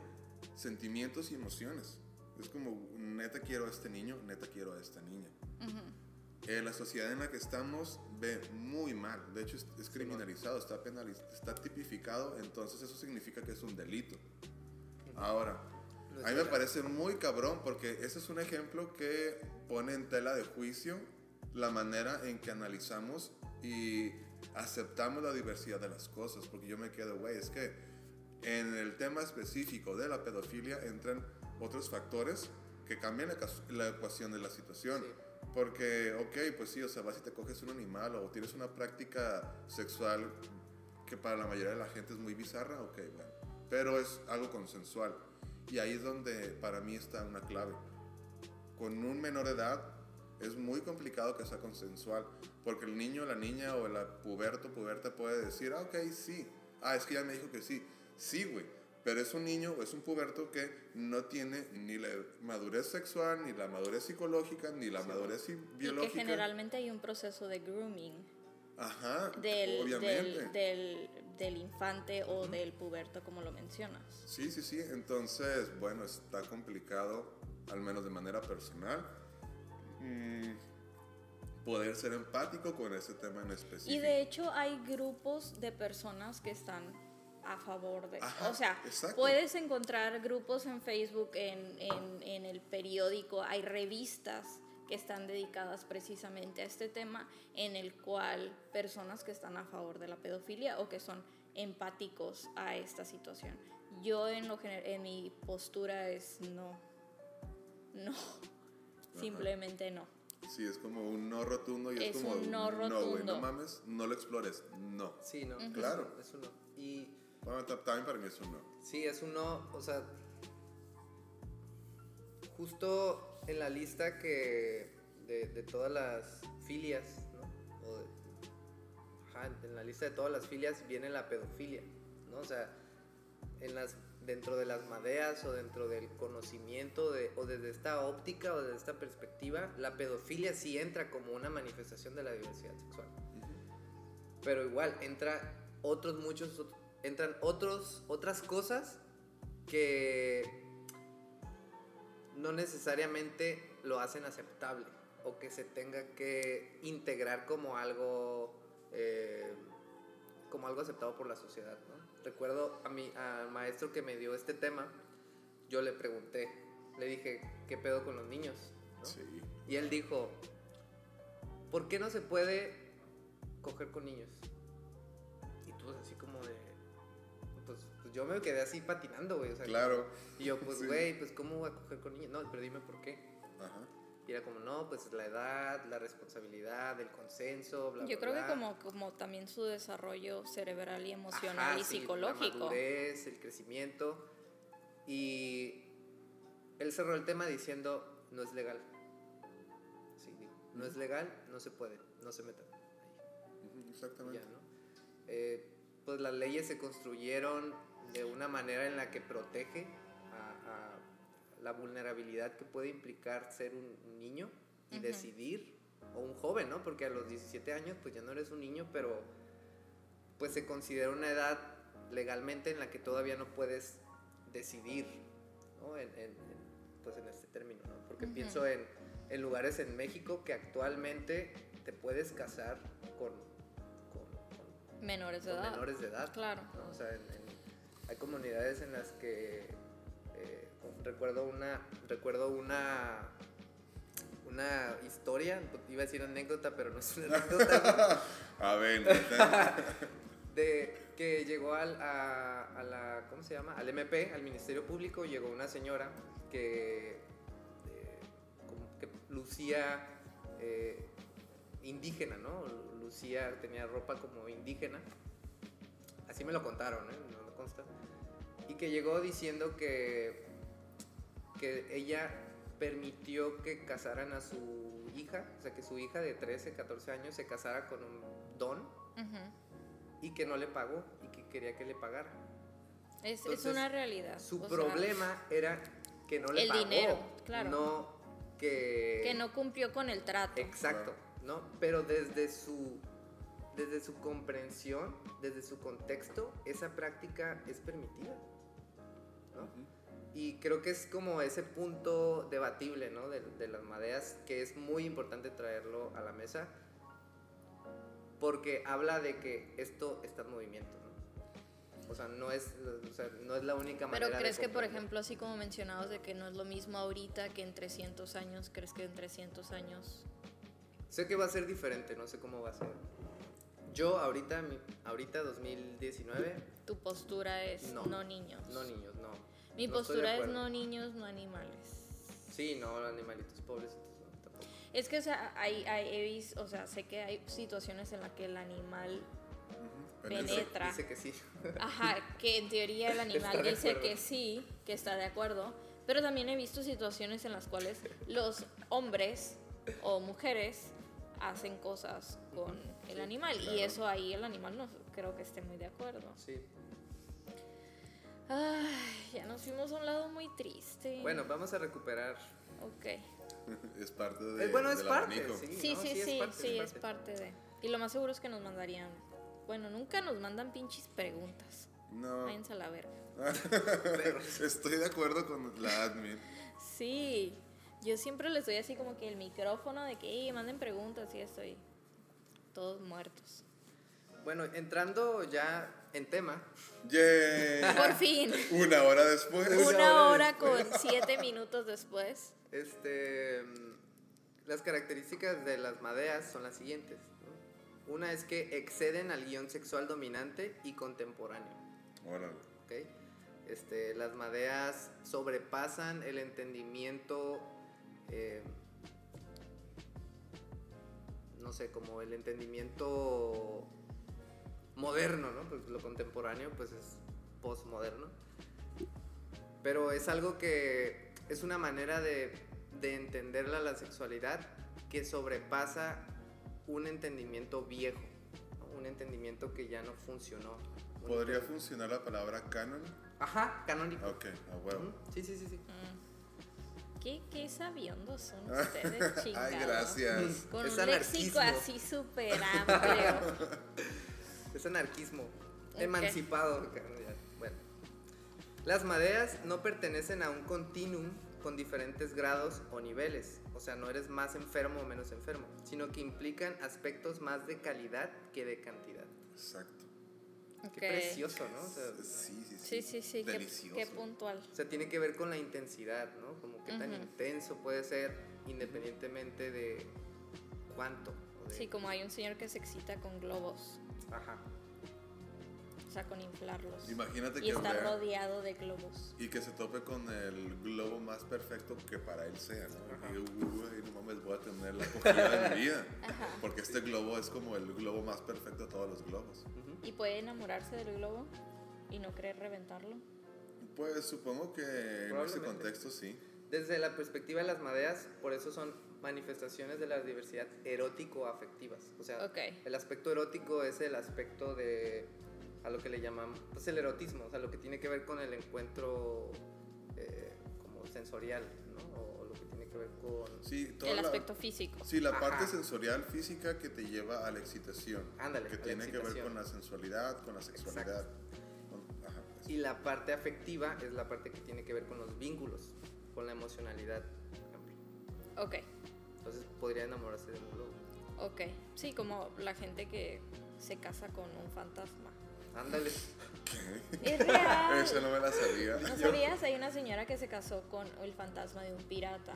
sentimientos y emociones. Es como, neta quiero a este niño, neta quiero a esta niña. Eh, la sociedad en la que estamos ve muy mal. De hecho, es, es criminalizado, está penalizado, está tipificado, entonces eso significa que es un delito. Ahora, a mí me parece muy cabrón porque ese es un ejemplo que pone en tela de juicio la manera en que analizamos y aceptamos la diversidad de las cosas. Porque yo me quedo, güey, es que en el tema específico de la pedofilia entran otros factores que cambian la, la ecuación de la situación. Sí. Porque, ok, pues sí, o sea, vas y te coges un animal o tienes una práctica sexual que para la mayoría de la gente es muy bizarra, ok, bueno. Pero es algo consensual. Y ahí es donde para mí está una clave. Con un menor de edad es muy complicado que sea consensual, porque el niño, la niña o la puberto, puberta puede decir, ah, ok, sí. Ah, es que ya me dijo que sí. Sí, güey. Pero es un niño o es un puberto que no tiene ni la madurez sexual, ni la madurez psicológica, ni la madurez i- Y que biológica. generalmente hay un proceso de grooming Ajá, del, obviamente. del, del, del infante o del puberto, como lo mencionas. Sí, sí, sí. Entonces, bueno, está complicado, al menos de manera personal, mm, poder ser empático con ese tema en específico. Y de hecho hay grupos de personas que están a favor de... Ajá, o sea, exacto. puedes encontrar grupos en Facebook, en, en, en el periódico, hay revistas que están dedicadas precisamente a este tema, en el cual personas que están a favor de la pedofilia o que son empáticos a esta situación. Yo en, lo gener- en mi postura es no, no, simplemente no. Sí, es como un no rotundo y es, Es como un no güey, rotundo. no mames, no lo explores, no. Sí, no. es- Claro. Es un no. Y Para mí es un no. sí, es un no. O sea, justo en la lista que de, de todas las filias, ¿no? O de- ajá, en la lista de todas las filias viene la pedofilia, ¿no? O sea, en las, dentro de las madeas o dentro del conocimiento de, o desde esta óptica o desde esta perspectiva, la pedofilia sí entra como una manifestación de la diversidad sexual. Pero igual entra otros muchos entran otros otras cosas que no necesariamente lo hacen aceptable o que se tenga que integrar como algo eh, como algo aceptado por la sociedad ¿no? recuerdo a mi al maestro que me dio este tema yo le pregunté le dije qué pedo con los niños ¿no? Sí. y él dijo ¿por qué no se puede coger con niños? Y tú así yo me quedé así patinando güey o sea, Claro. y yo, pues, [LAUGHS] Sí. güey, pues, ¿cómo voy a coger con niños? No, pero dime por qué. Ajá. Y era como, no, pues, la edad, la responsabilidad, el consenso, bla, Yo bla, creo que como, como también su desarrollo cerebral y emocional Ajá, y sí, psicológico. La madurez, el crecimiento. Y él cerró el tema diciendo, no es legal. Sí, digo, no es legal, no se puede, no se metan ahí. Exactamente. ya, ¿no? Eh, pues las leyes se construyeron de una manera en la que protege a, a la vulnerabilidad que puede implicar ser un, un niño y decidir, o un joven, ¿no? Porque a los 17 años pues ya no eres un niño, pero pues se considera una edad legalmente en la que todavía no puedes decidir, ¿no? En, en- en, pues en este término, ¿no? Porque pienso en, en lugares en México que actualmente te puedes casar con, Menores de edad. menores de edad. Claro. ¿no? O sea, en- hay comunidades en las que eh, recuerdo una recuerdo una una historia, iba a decir anécdota, pero no es una anécdota, [LAUGHS] A ver, [LAUGHS] de que llegó al, a, a la, ¿cómo se llama? Al MP, al Ministerio Público, llegó una señora que, eh, como que lucía eh, indígena, ¿no? Lucía, tenía ropa como indígena. Así me lo contaron, ¿eh? No me consta. Y que llegó diciendo que, que ella permitió que casaran a su hija, o sea, que su hija de 13, 14 años se casara con un don Ujú. y que no le pagó y que quería que le pagara. Es, es Entonces, una realidad. Su o sea, problema era que no le el pagó. dinero, claro. No que... que no cumplió con el trato. Exacto, ¿no? Pero desde su desde su comprensión, desde su contexto, esa práctica es permitida. ¿no? Y creo que es como ese punto debatible ¿no? de, de las madeas que es muy importante traerlo a la mesa porque habla de que esto está en movimiento. ¿no? O sea, no es, o sea, no es la única manera. Pero crees de que, por ejemplo, así como mencionabas de que no es lo mismo ahorita que en 300 años, ¿crees que en 300 años? Sé que va a ser diferente, no sé cómo va a ser. Yo ahorita, mi- ahorita 2019, Tu postura es no, No. niños. no niños, no. Mi No postura es no niños, no animales. Sí, no, animalitos pobrecitos, no, tampoco. Es que, o sea, hay, hay, he visto- o sea, sé que hay situaciones en las que el animal Penetra. Dice que sí. Ajá, que en teoría el [LAUGHS] animal dice que sí, que está de acuerdo, pero también he visto situaciones en las cuales los hombres o mujeres hacen cosas con el Sí, animal y eso ahí el animal no creo que esté muy de acuerdo. Sí. Ay, ya nos fuimos a un lado muy triste. Bueno, vamos a recuperar. Ok. Es parte de, Eh, bueno, es parte, sí. Sí, sí, Sí, es parte de. Y lo más seguro es que nos mandarían. Bueno, nunca nos mandan pinches preguntas. No, Váyanse a la verga. [LAUGHS] estoy de acuerdo con la admin. Sí, yo siempre les doy así como que el micrófono de que "Ey, manden preguntas y estoy todos muertos. Bueno, entrando ya en tema, ¡Yay! Por fin, Una hora después. Una una hora hora con siete minutos después. este, mm, las características de las madeas son las siguientes. ¿no? Una es que exceden al guion sexual dominante y contemporáneo. Órale. ¿ok? Este, las madeas sobrepasan el entendimiento, eh, no sé, como el entendimiento moderno, ¿no? Pues lo contemporáneo pues es postmoderno. Pero es algo que es una manera de, de entenderla la sexualidad que sobrepasa un entendimiento viejo, ¿no? un entendimiento que ya no funcionó. Un ¿Podría funcionar la palabra canon? Ajá, canónico. Ok, a huevo. Sí, sí, sí, sí. Mm. ¿Qué, qué sabiondos son [LAUGHS] ustedes, chingados? Ay, gracias. Con Es un léxico así súper amplio. [LAUGHS] Es anarquismo. Ok. Emancipado. Bueno. Las madeas no pertenecen a un continuum con diferentes grados o niveles. O sea, no eres más enfermo o menos enfermo, sino que implican aspectos más de calidad que de cantidad. Exacto. Qué precioso, ¿no? O sea, Sí, sí, sí. Sí, sí, sí, qué, Delicioso. qué puntual. o sea, tiene que ver con la intensidad, ¿no? Como qué tan intenso puede ser independientemente de cuánto. o de- Sí, como hay un señor que se excita con globos, Ajá. O sea, con inflarlos. Imagínate Y que está vea- rodeado de globos. y que se tope con el globo más perfecto que para él sea, ¿no? Ajá. Y "Uy, no mames, voy a tener la acogida de mi [LAUGHS] vida. Ajá. Porque este globo es como el globo más perfecto de todos los globos. Y puede enamorarse del globo y no querer reventarlo. Pues supongo que en ese contexto sí. Desde la perspectiva de las madeas, por eso son manifestaciones de la diversidad erótico-afectivas. O sea, Ok. el aspecto erótico es el aspecto de a lo que le llaman, pues el erotismo, o sea, lo que tiene que ver con el encuentro eh, como sensorial, ¿no? O lo que tiene que ver con... Sí, El la- aspecto físico. Sí, la Ajá. parte sensorial física que te lleva a la excitación. Ándale, Que tiene que ver con la sensualidad, con la sexualidad. con- ajá, eso. Y la parte afectiva es la parte que tiene que ver con los vínculos, con la emocionalidad, por ejemplo. Ok, Entonces podría enamorarse de un globo. ok. Sí, como la gente que se casa con un fantasma. Ándale. Es [LAUGHS] real. Esa no me la sabía. ¿No sabías? Hay una señora que se casó con el fantasma de un pirata.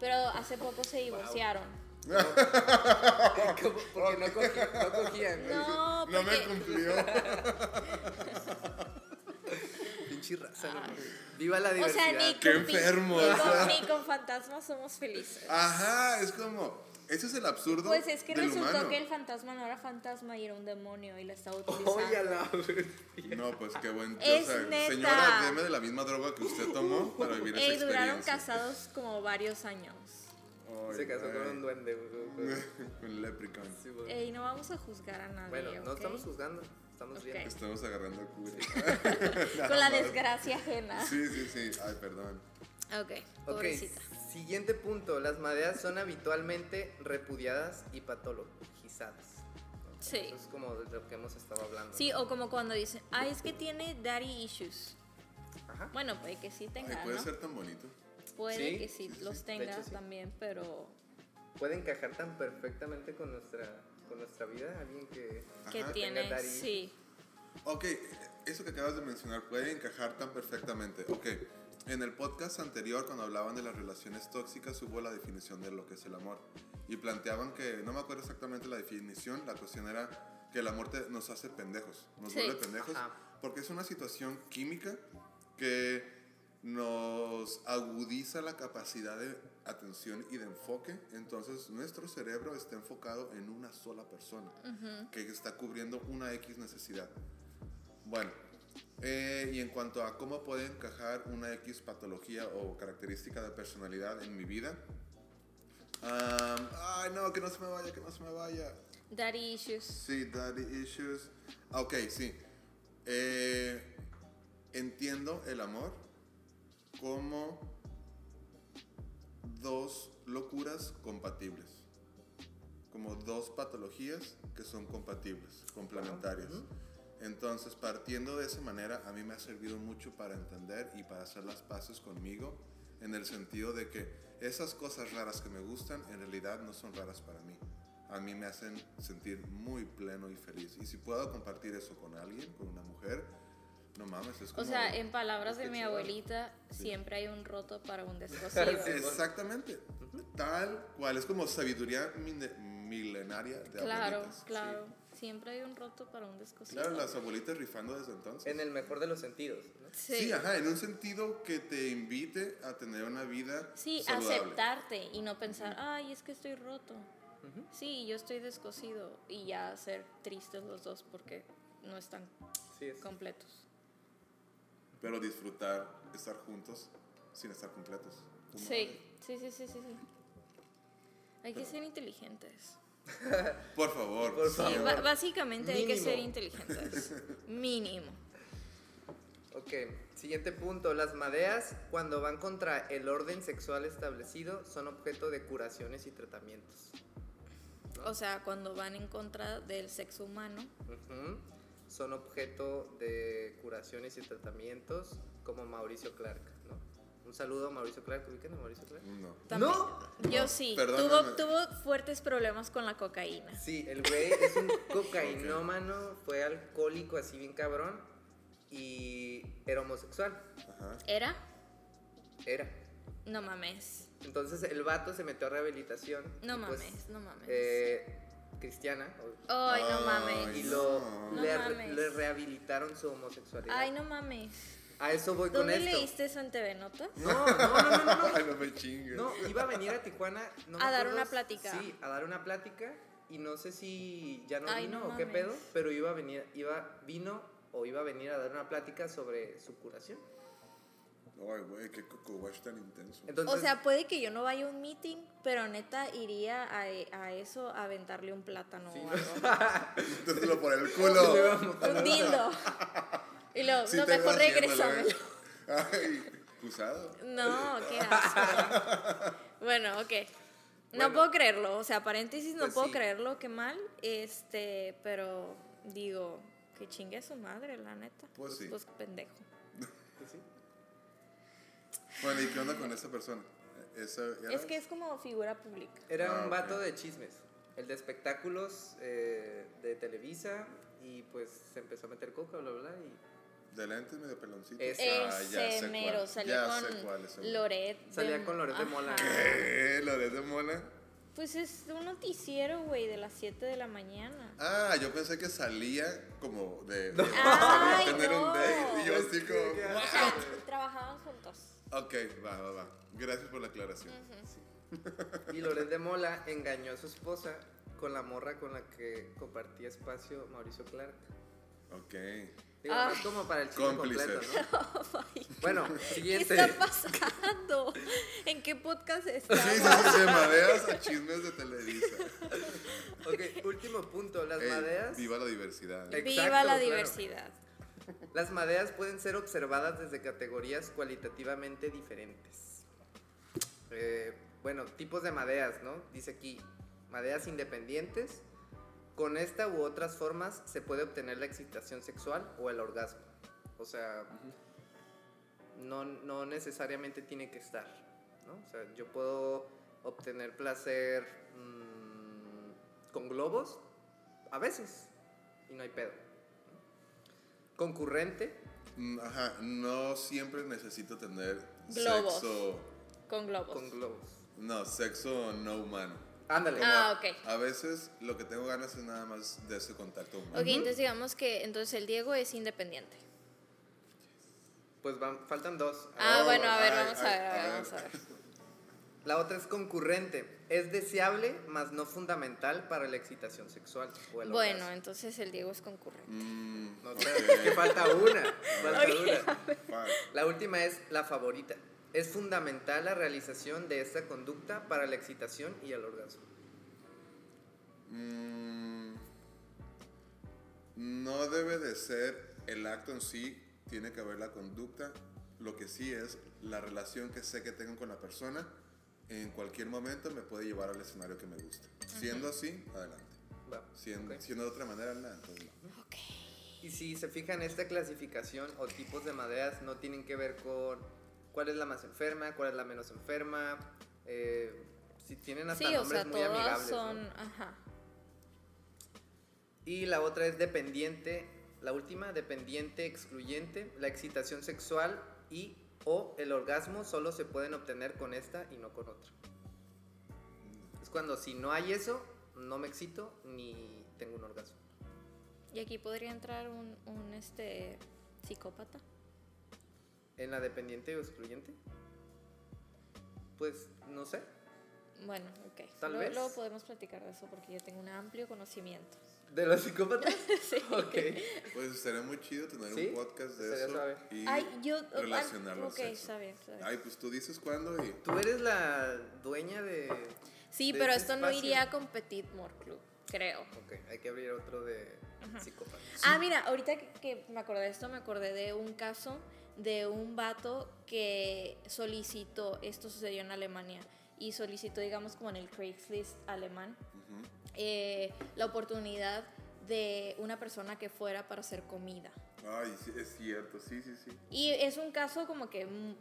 Pero hace poco se divorciaron. ¿Cómo? Porque no, no cogían. No, No me porque cumplió. [LAUGHS] Pinche raza, ¿no? Viva la O diversidad. sea, ni Qué con, pi- enfermo, ni o con- ni con fantasmas somos felices. Ajá, es como. Ese es el absurdo. Pues es que del resultó humano. que el fantasma no era fantasma y era un demonio y la estaba utilizando. Oye. No, pues qué buen. Es o sea, neta. señora, deme de la misma droga que usted tomó para vivir esa Ey, duraron experiencia. casados como varios años. Ay, Se casó con un duende. Con [LAUGHS] Leprechaun. Sí. Ey, no vamos a juzgar a nadie. Bueno, no estamos juzgando, estamos Ok. viendo. Estamos agarrando cura. [LAUGHS] Con la desgracia ajena. Sí, sí, sí. Ay, perdón. Ok, Ok, pobrecita. Siguiente punto. Las madeas son habitualmente repudiadas y patologizadas. Sí. Eso es como de lo que hemos estado hablando. Sí, o como cuando dicen, ay, es que tiene daddy issues. Ajá. Bueno, puede que sí Ay, tenga, puede ¿no? ser tan bonito. Puede Sí, que sí, sí, sí, los tenga hecho, sí. también, pero Puede encajar tan perfectamente con nuestra, con nuestra vida. Alguien que. que tiene, Tenga daddy sí. Ok, eso que acabas de mencionar puede encajar tan perfectamente. Ok, en el podcast anterior cuando hablaban de las relaciones tóxicas hubo la definición de lo que es el amor. Y planteaban que, no me acuerdo exactamente la definición, la cuestión era que el amor te- nos hace pendejos, nos Sí. vuelve pendejos, Ajá. porque es una situación química que nos agudiza la capacidad de atención y de enfoque, entonces nuestro cerebro está enfocado en una sola persona que está cubriendo una X necesidad. Bueno, eh, y en cuanto a cómo puede encajar una X patología o característica de personalidad en mi vida, am, ay no, que no se me vaya, que no se me vaya. Daddy issues. Sí, daddy issues. Ah, Ok, sí. Eh, entiendo el amor como dos locuras compatibles. Como dos patologías que son compatibles, complementarias. Entonces, partiendo de esa manera, a mí me ha servido mucho para entender y para hacer las paces conmigo, en el sentido de que esas cosas raras que me gustan, en realidad no son raras para mí. A mí me hacen sentir muy pleno y feliz. Y si puedo compartir eso con alguien, con una mujer, no mames, es como... O sea, en palabras de mi abuelita, siempre hay un roto para un [LAUGHS] descosido. Exactamente. Tal cual. Es como sabiduría milenaria de Claro, abuelitas. claro. Siempre hay un roto para un descosido. Claro, las abuelitas rifando desde entonces. En el mejor de los sentidos. ¿no? Sí, Sí, ajá, en un sentido que te invite a tener una vida Sí, saludable. aceptarte y no pensar, ay, es que estoy roto. Sí, yo estoy descosido y ya ser tristes los dos porque no están Sí, es. completos. Pero disfrutar estar juntos sin estar completos. Sí, sí, sí, sí, sí. sí. Hay que ser inteligentes. [LAUGHS] Por favor. Por Sí, favor. ba- básicamente hay que ser inteligentes. [LAUGHS] Mínimo. Ok, siguiente punto. Las madeas, cuando van contra el orden sexual establecido, son objeto de curaciones y tratamientos. O sea, cuando van en contra del sexo humano. Son objeto de curaciones y tratamientos, como Mauricio Clark. Un saludo a Mauricio Clark. ¿Ubican a Mauricio Clark? No. También. ¡No! Yo sí. Tuvo, tuvo fuertes problemas con la cocaína. Sí, el güey es un [LAUGHS] cocainómano, fue alcohólico así bien cabrón y era homosexual. Ajá. ¿Era? Era. No mames. Entonces el vato se metió a rehabilitación. No pues, mames, no mames. eh, cristiana. Ay, no Ay, mames. Y lo, No. le, No mames. le rehabilitaron su homosexualidad. Ay, no mames. A eso voy con ¿Dónde esto. leíste eso en TV Notas? No, no, no, no, no, no. [LAUGHS] Ay, no me chingues. No, iba a venir a Tijuana. no me A dar una plática. Sí, a dar una plática. Y no sé si ya no Ay, vino no o qué pedo, pero iba a venir, iba, vino o iba a venir a dar una plática sobre su curación. Ay, güey, qué coco tan intenso. Entonces, O sea, puede que yo no vaya a un meeting, pero neta iría a, a eso a aventarle un plátano Sí, o ¿no? algo. [LAUGHS] Entonces por el [LAUGHS] culo. un dildo. Y luego, Sí no, mejor regrésamelo. Ay, acusado. No, qué asco. bueno, ok. No Bueno. puedo creerlo, o sea, paréntesis, no Pues puedo sí. creerlo, qué mal, este, pero digo, que chingue a su madre, la neta. Pues sí. Pues pendejo. pues sí. Bueno, ¿y qué onda con esa persona? ¿Esa? Es que es como figura pública. Era Ah, un vato de chismes, el de espectáculos eh, de Televisa y pues se empezó a meter coca, bla, bla, bla. Y De lentes medio peloncito. Es- Ah, ya Ese sé mero, cuál, salió ya sé cuál con es el- Loret. Salía con Loret de Mola. ¿Qué? ¿Loret de Mola? Pues es un noticiero, güey, de las 7 de la mañana. Ah, yo pensé que salía como de... No. de- Ay, [LAUGHS] tener un no. date. Y yo así como... O sea, trabajaban juntos. Ok, va, va, va. Gracias por la aclaración. Y Loret de Mola engañó a su esposa con la morra con la que compartía espacio Mauricio Clark. Ok. Digo, Ah. más como para el chisme Cómplices. completo, ¿no? [LAUGHS] Ay, Bueno, ¿Qué siguiente. está pasando? ¿En qué podcast [LAUGHS] estamos? Sí, sí, sí, de madeas a chismes de Televisa. Ok, último punto. Las Ey, madeas. Viva la diversidad. Viva la claro. diversidad. Las madeas pueden ser observadas desde categorías cualitativamente diferentes. Eh, bueno, tipos de madeas, ¿no? Dice aquí, madeas independientes, Con esta u otras formas se puede obtener la excitación sexual o el orgasmo. O sea, no, no necesariamente tiene que estar. ¿no? O sea, yo puedo obtener placer mm, con globos a veces y no hay pedo. Concurrente, Mm, Ajá, no siempre necesito tener Globos. sexo. Con globos. con globos. No, sexo no humano. Ándale. Ah, ok. A veces lo que tengo ganas es nada más de ese contacto humano. Ok, entonces digamos que entonces el Diego es independiente. Pues van, faltan dos. Ah, Oh, bueno, a ver, ay, vamos a ay, ver, a a ver, ver. vamos a ver. [LAUGHS] La otra es concurrente. Es deseable, mas no fundamental para la excitación sexual. o el Bueno, orgasmo. entonces el Diego es concurrente. Mm, No, ok. espérate, es que falta una. Falta una. Fuck. La última es la favorita. Es fundamental la realización de esta conducta para la excitación y el orgasmo. Mm, no debe de ser el acto en sí, tiene que haber la conducta. Lo que sí es la relación que sé que tengo con la persona, en cualquier momento me puede llevar al escenario que me gusta. Siendo así, adelante. Va, Siendo, de otra manera, nada, entonces no. Ok. Y si se fijan, esta clasificación o tipos de maderas no tienen que ver con cuál es la más enferma, cuál es la menos enferma. eh, si tienen hasta Sí, o nombres sea, muy todas amigables. ¿no? son, ajá. Y la otra es dependiente, la última, dependiente, excluyente. La excitación sexual y o el orgasmo solo se pueden obtener con esta y no con otra. Es cuando si no hay eso, no me excito ni tengo un orgasmo. Y aquí podría entrar un, un este psicópata. En la dependiente o excluyente, pues no sé. Bueno, ok. Tal luego, vez. luego podemos platicar de eso porque yo tengo un amplio conocimiento. ¿De los psicópatas? [LAUGHS] Sí. Ok. Pues estaría muy chido tener Sí, un podcast de eso suave. y Ay, yo. ah, relacionarlo Ok, sexo. está bien, está bien. Ay, pues tú dices cuándo y... Tú eres la dueña de... sí, de pero ese esto no espacio. iría con Petit More Club, creo. Ok, hay que abrir otro de psicópatas. Ah, mira, ahorita que, que me acordé de esto, me acordé de un caso de un vato que solicitó, esto sucedió en Alemania, y solicitó, digamos, como en el Craigslist alemán, eh, la oportunidad de una persona que fuera para hacer comida. Ay, sí, es cierto, sí, sí, sí. Y es un caso como que, mm,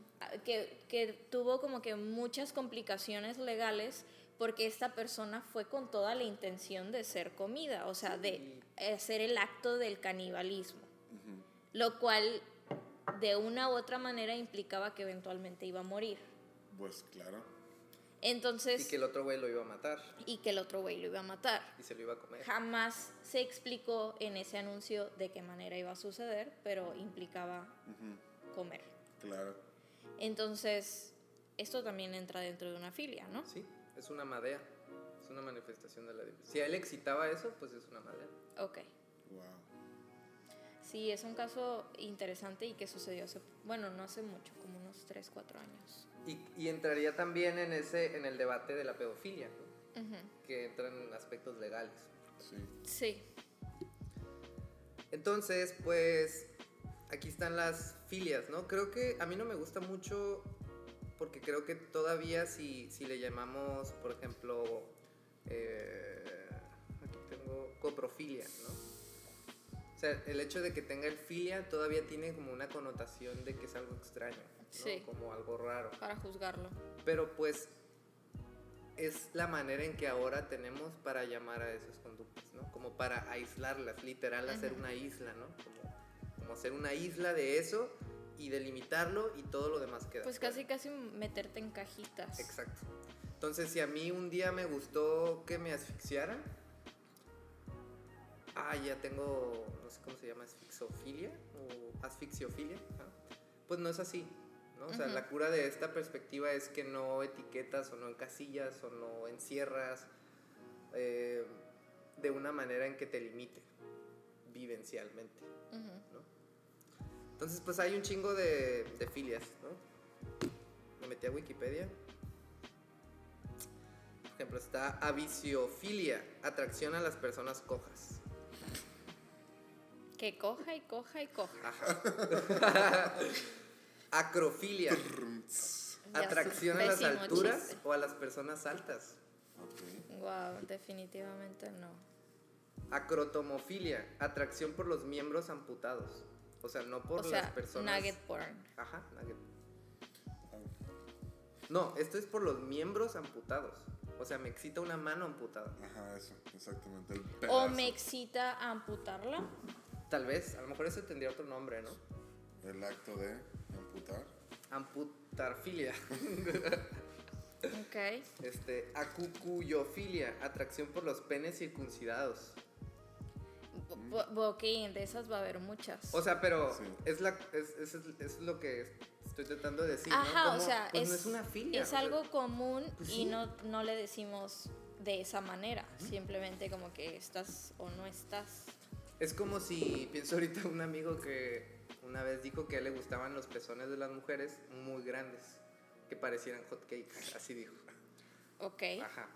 que, que tuvo como que muchas complicaciones legales porque esta persona fue con toda la intención de ser comida, o sea, de hacer el acto del canibalismo, lo cual de una u otra manera implicaba que eventualmente iba a morir. Pues claro. Entonces, Y que el otro güey lo iba a matar y que el otro güey lo iba a matar. y se lo iba a comer. Jamás se explicó en ese anuncio de qué manera iba a suceder, pero implicaba Ujú. comer. Claro. Entonces, esto también entra dentro de una filia, ¿no? Sí, es una madea. Es una manifestación de la divinidad. Si a él excitaba eso, pues es una madea. Ok. Wow. Sí, es un caso interesante y que sucedió hace, bueno, no hace mucho, como unos 3, 4 años. Y, y entraría también en ese en el debate de la pedofilia, ¿no? Que entran en aspectos legales. Sí. Sí. Entonces, pues aquí están las filias, ¿no? Creo que a mí no me gusta mucho porque creo que todavía si, si le llamamos, por ejemplo, eh, aquí tengo coprofilia, ¿no? O sea, el hecho de que tenga el filia todavía tiene como una connotación de que es algo extraño, ¿no? Sí. Como algo raro. Para juzgarlo. Pero pues es la manera en que ahora tenemos para llamar a esas conductas, ¿no? Como para aislarlas, literal hacer una isla, ¿no? Como, como hacer una isla de eso y delimitarlo y todo lo demás queda. Pues casi, casi meterte en cajitas. Exacto. Entonces, si a mí un día me gustó que me asfixiaran, ah, ya tengo, no sé cómo se llama, asfixofilia o asfixiofilia, ajá, pues no es así. ¿no? O sea, la cura de esta perspectiva es que no etiquetas o no encasillas o no encierras eh, de una manera en que te limite vivencialmente. ¿no? Entonces, pues hay un chingo de, de filias, ¿no? Me metí a Wikipedia. Por ejemplo, está avisiofilia, atracción a las personas cojas. Que coja y coja y coja. Ajá. [LAUGHS] Acrofilia, atracción a las alturas chiste. o a las personas altas. Ok. Wow, definitivamente no. Acrotomofilia, atracción por los miembros amputados. O sea, no por o sea, las personas. nugget porn. Ajá, nugget. No, esto es por los miembros amputados. O sea, me excita una mano amputada. Ajá, eso, exactamente. El O me excita amputarla. Tal vez, a lo mejor eso tendría otro nombre, ¿no? El acto de amputar. Amputarfilia. Ok. Este, acucuyofilia, atracción por los penes circuncidados. Ok, de esas va a haber muchas. O sea, pero Sí. es, la, es, es, es lo que estoy tratando de decir. Ajá, ¿no? o sea, pues es, no es una filia. es o sea, algo común pues y sí. no, no le decimos de esa manera. Simplemente como que estás o no estás. Es como si pienso ahorita un amigo que una vez dijo que a él le gustaban los pezones de las mujeres muy grandes, que parecieran hot cakes, así dijo. Ok. Ajá.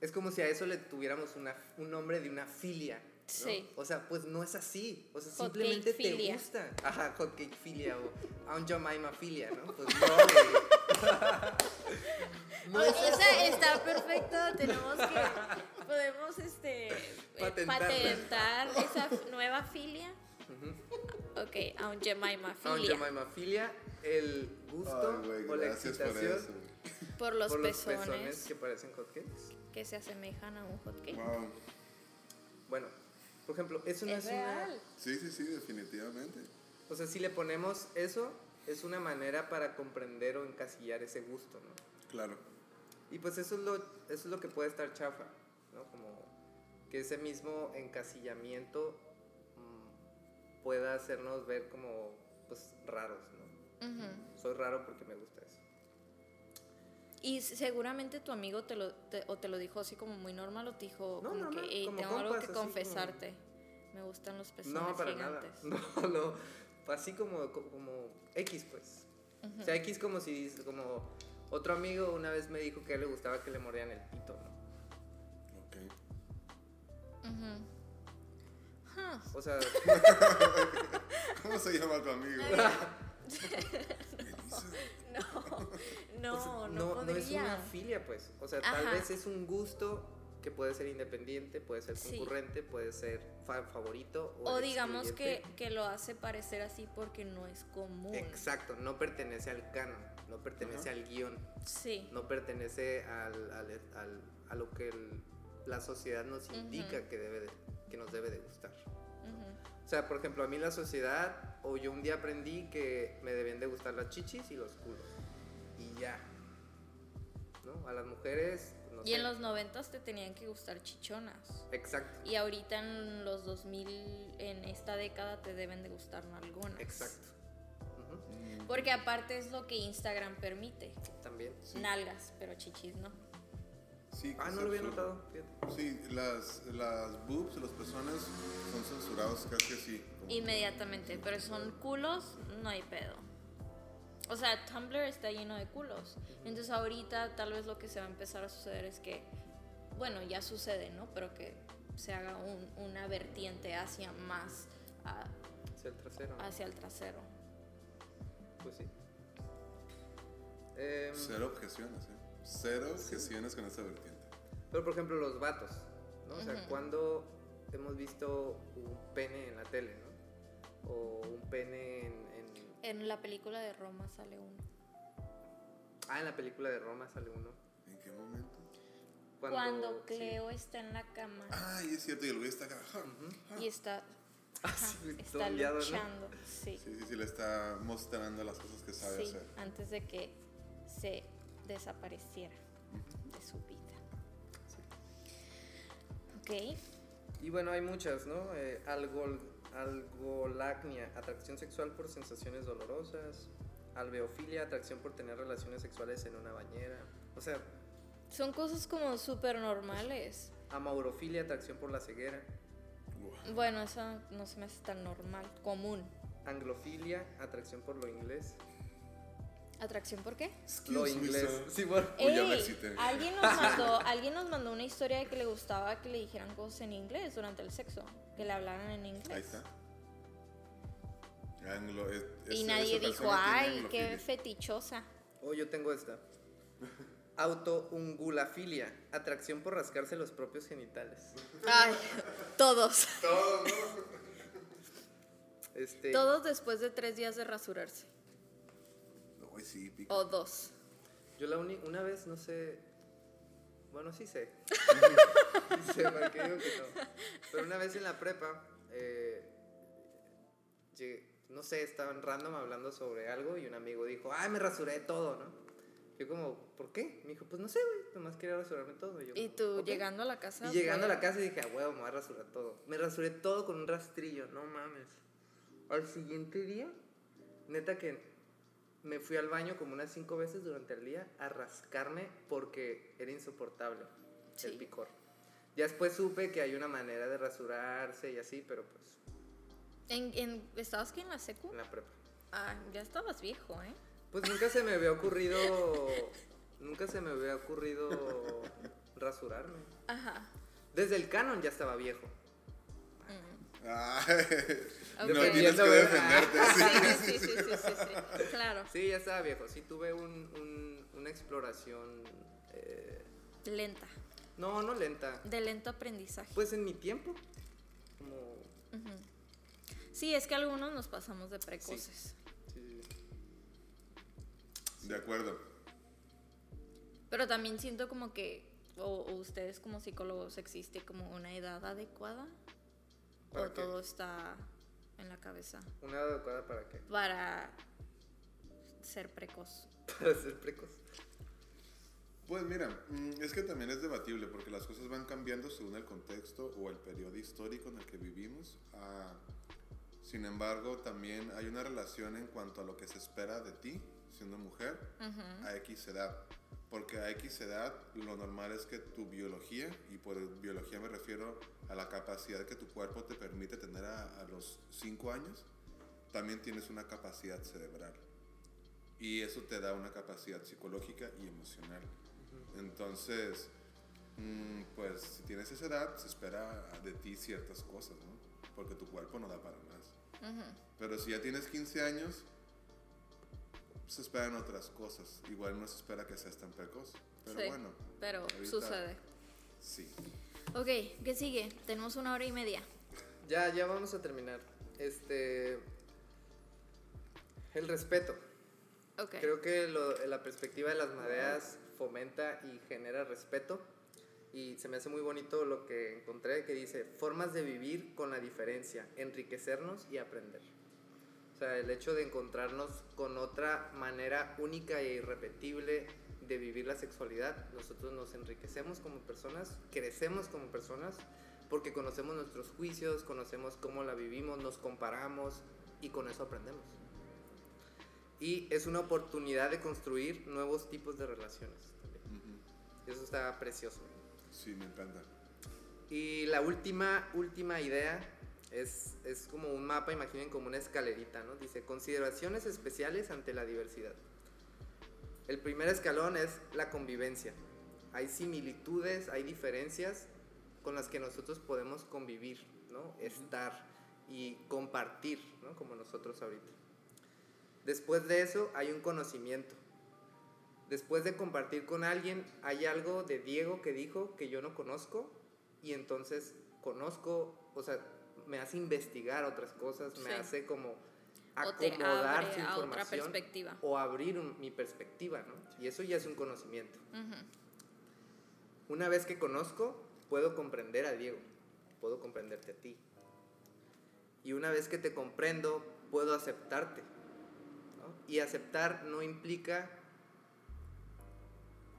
Es como si a eso le tuviéramos una, un nombre de una filia. ¿no? Sí. O sea, pues no es así. O sea, Hot simplemente te filia. gusta. Ajá, hot cake filia o Aunt Jemima filia, ¿no? Pues [LAUGHS] no, güey. [LAUGHS] O, o sea, está perfecto. Tenemos que. Podemos este, eh, Patentar. patentar [LAUGHS] esa nueva filia. Ok, Aunt Jemima Aunt filia. Jemima filia, el gusto Ay, o la por excitación. Por los por los pezones, que parecen hot cakes. que se asemejan a un hot cake. Wow. Bueno, por ejemplo, eso no Es es, una... real. Sí, sí, sí, definitivamente. O sea, si le ponemos eso, es una manera para comprender o encasillar ese gusto, ¿no? Claro. Y pues eso es lo, eso es lo que puede estar chafa, ¿no? Como que ese mismo encasillamiento mm, pueda hacernos ver como, pues, raros, ¿no? Ujú. Soy raro porque me gusta eso. Y seguramente tu amigo te lo, te- o te lo dijo así como muy normal o te dijo No, como normal, que "Ey, como tengo algo compas, que así como- confesarte. Me gustan los pezones No, para gigantes. nada. [LAUGHS] No, no. Así como, como X, pues. O sea, X como si como otro amigo una vez me dijo que a él le gustaba que le mordieran el pito, ¿no? Huh. O sea, [LAUGHS] ¿Cómo se llama tu amigo? [LAUGHS] No, no, no, no, no es una filia, pues. O sea, tal vez es un gusto que puede ser independiente, puede ser Sí. concurrente, puede ser fa- favorito o, o digamos que, que lo hace parecer así porque no es común. Exacto, no pertenece al canon, no pertenece al guion, Sí. no pertenece al, al- al- a lo que el- la sociedad nos indica que, debe de- que nos debe de gustar. O sea, por ejemplo, a mí la sociedad, o yo un día aprendí que me deben de gustar las chichis y los culos. Y ya. ¿No? A las mujeres, no Y sé. en los noventas te tenían que gustar chichonas. Exacto, Y ahorita en los 2000, en esta década, te deben de gustar nalgonas. exacto. Porque aparte es lo que Instagram permite. También. Nalgas, pero chichis no. Sí, Ah, no lo había notado. fíjate. Sí, las, las boobs, los pezones son censurados casi así. Inmediatamente. Pero son culos, no hay pedo. O sea, Tumblr está lleno de culos. Entonces ahorita tal vez lo que se va a empezar a suceder es que, bueno, ya sucede, ¿no? Pero que se haga un- una vertiente hacia más a- Hacia el trasero. ¿no? hacia el trasero. Pues sí. Em, Cero objeciones, ¿eh? Cero objeciones con esa vertiente. pero por ejemplo, los vatos. ¿no? O sea, cuando hemos visto un pene en la tele, ¿no? O un pene en. en- En la película de Roma sale uno. Ah, en la película de Roma sale uno. ¿En qué momento? Cuando, sí. Cleo está en la cama Ay, es cierto, y el güey está acá. y está, Ah, ajá, sí, está liado, ¿no? luchando. Sí, Sí, sí, sí, le está mostrando las cosas que sabe sí, hacer. antes de que se desapareciera de su vida. Ok, Y bueno, hay muchas, ¿no? Eh, algol, algolacnia, atracción sexual por sensaciones dolorosas. Alveofilia, atracción por tener relaciones sexuales en una bañera. O sea, son cosas como súper normales. amaurofilia, atracción por la ceguera. Bueno, eso no se me hace tan normal, común. Anglofilia, atracción por lo inglés. ¿Atracción por qué? Lo inglés. Sí, bueno. Uy, ya me Ey, excité. alguien nos [LAUGHS] mandó, alguien nos mandó una historia de que le gustaba que le dijeran cosas en inglés durante el sexo, que le hablaran en inglés. Ahí está. Anglo, es- Y nadie dijo, ay, qué anglofilia". fetichosa. Oh, yo tengo esta. [LAUGHS] Autoungulafilia, atracción por rascarse los propios genitales. Ay, todos. Todo, ¿no? Este, Todos después de tres días de rasurarse. Uy, sí, pica. O dos. Yo la uni- una vez, no sé. Bueno, sí sé. [LAUGHS] sí sé, ¿para qué digo que no? Pero una vez en la prepa, eh, llegué- no sé, estaban random hablando sobre algo y un amigo dijo, ay, me rasuré todo, ¿no? Yo como, ¿por qué? Me dijo, pues no sé, güey, nomás quería rasurarme todo. yo Y como, tú llegando a la casa. Y llegando a la casa dije, a huevo, me voy a rasurar todo. Me rasuré todo con un rastrillo, no mames. Al siguiente día, neta que me fui al baño como unas cinco veces durante el día a rascarme porque era insoportable el Sí. picor. Ya después supe que hay una manera de rasurarse y así, pero pues ¿En, en, ¿Estabas que en la secu? en la prepa. Ah, ya estabas viejo, ¿eh? Pues nunca se me había ocurrido, [LAUGHS] nunca se me había ocurrido rasurarme. Ajá. Desde el canon ya estaba viejo. Mm. Ay, [LAUGHS] Ok. No tienes que defenderte. Ah, Sí, sí, sí, sí, sí, sí. [LAUGHS] Claro. Sí, ya estaba viejo. Sí tuve un, un- una exploración... eh, Lenta. no, no lenta. De lento aprendizaje. Pues en mi tiempo. Como... Sí, es que algunos nos pasamos de precoces. sí, De acuerdo. Pero también siento como que, o, o ustedes como psicólogos, existe como una edad adecuada. ¿Para O qué? todo está en la cabeza. ¿Una edad adecuada para qué? Para ser precoz. [LAUGHS] Para ser precoz. Pues mira, mm, es que también es debatible porque las cosas van cambiando según el contexto o el periodo histórico en el que vivimos. Ah, sin embargo, también hay una relación en cuanto a lo que se espera de ti, siendo mujer, a X edad. Porque a X edad lo normal es que tu biología, y por biología me refiero a la capacidad que tu cuerpo te permite tener a, a los 5 años, también tienes una capacidad cerebral. Y eso te da una capacidad psicológica y emocional. Entonces, mm, pues si tienes esa edad, se espera de ti ciertas cosas, ¿no? Porque tu cuerpo no da para más. Ujú. Pero si ya tienes 15 años, se esperan otras cosas. Igual no se espera que seas tan precoz. Pero Sí, bueno, Pero ahorita- sucede. sí. Ok, ¿qué sigue? Tenemos una hora y media. Ya, ya vamos a terminar. Este... El respeto. Ok. Creo que lo- la perspectiva de las mareas fomenta y genera respeto. Y se me hace muy bonito lo que encontré que dice, formas de vivir con la diferencia, enriquecernos y aprender. O sea, el hecho de encontrarnos con otra manera única e irrepetible de vivir la sexualidad, nosotros nos enriquecemos como personas, crecemos como personas, porque conocemos nuestros juicios, conocemos cómo la vivimos, nos comparamos y con eso aprendemos y es una oportunidad de construir nuevos tipos de relaciones. también. Eso está precioso. Sí, me encanta. Y la última, última idea es, es como un mapa, imaginen como una escalerita, ¿no? Dice, consideraciones especiales ante la diversidad. El primer escalón es la convivencia. Hay similitudes, hay diferencias con las que nosotros podemos convivir, ¿no? Estar y compartir, ¿no? Como nosotros ahorita. Después de eso hay un conocimiento. Después de compartir con alguien, hay algo de Diego que dijo que yo no conozco y entonces conozco, o sea, me hace investigar otras cosas, me hace como acomodar su a otra información perspectiva. o abrir un- mi perspectiva, ¿no? Y eso ya es un conocimiento. Una vez que conozco, puedo comprender a Diego, puedo comprenderte a ti. Y una vez que te comprendo, puedo aceptarte. ¿no? Y aceptar no implica,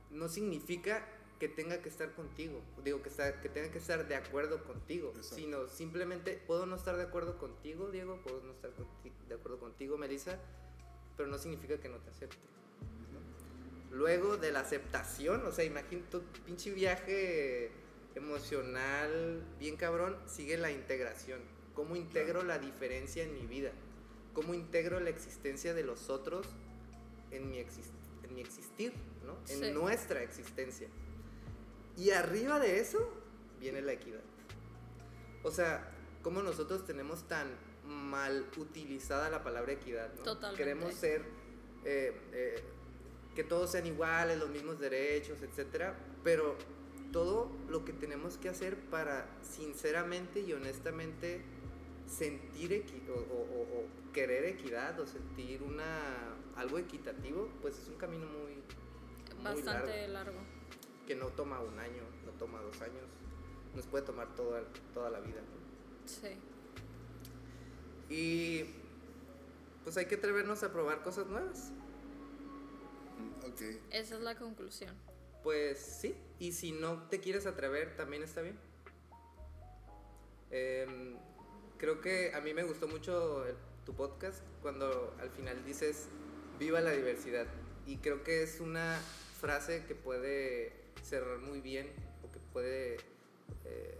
no significa que tenga que estar contigo, digo que, está, que tenga que estar de acuerdo contigo, Exacto. sino simplemente puedo no estar de acuerdo contigo, Diego, puedo no estar de acuerdo contigo, Melissa, pero no significa que no te acepte. ¿no? Luego de la aceptación, o sea, imagínate tu pinche viaje emocional bien cabrón, sigue la integración. ¿Cómo integro la diferencia en mi vida? ¿Cómo integro la existencia de los otros en mi, exis- en mi existir, ¿no? En Sí. nuestra existencia. Y arriba de eso viene la equidad. O sea, cómo nosotros tenemos tan mal utilizada la palabra equidad, ¿no? Totalmente. Queremos ser, eh, eh, que todos sean iguales, los mismos derechos, etcétera, pero todo lo que tenemos que hacer para sinceramente y honestamente sentir equi o, o- o- o querer equidad o sentir una algo equitativo, pues es un camino muy, muy Bastante largo, largo. Que no toma un año, no toma dos años, nos puede tomar toda, toda la vida. ¿no? Sí. Y pues hay que atrevernos a probar cosas nuevas. Mm, Ok. Esa es la conclusión. Pues sí, y si no te quieres atrever, también está bien. Em, creo que a mí me gustó mucho el- tu podcast cuando al final dices, viva la diversidad. Y creo que es una frase que puede cerrar muy bien o que puede eh,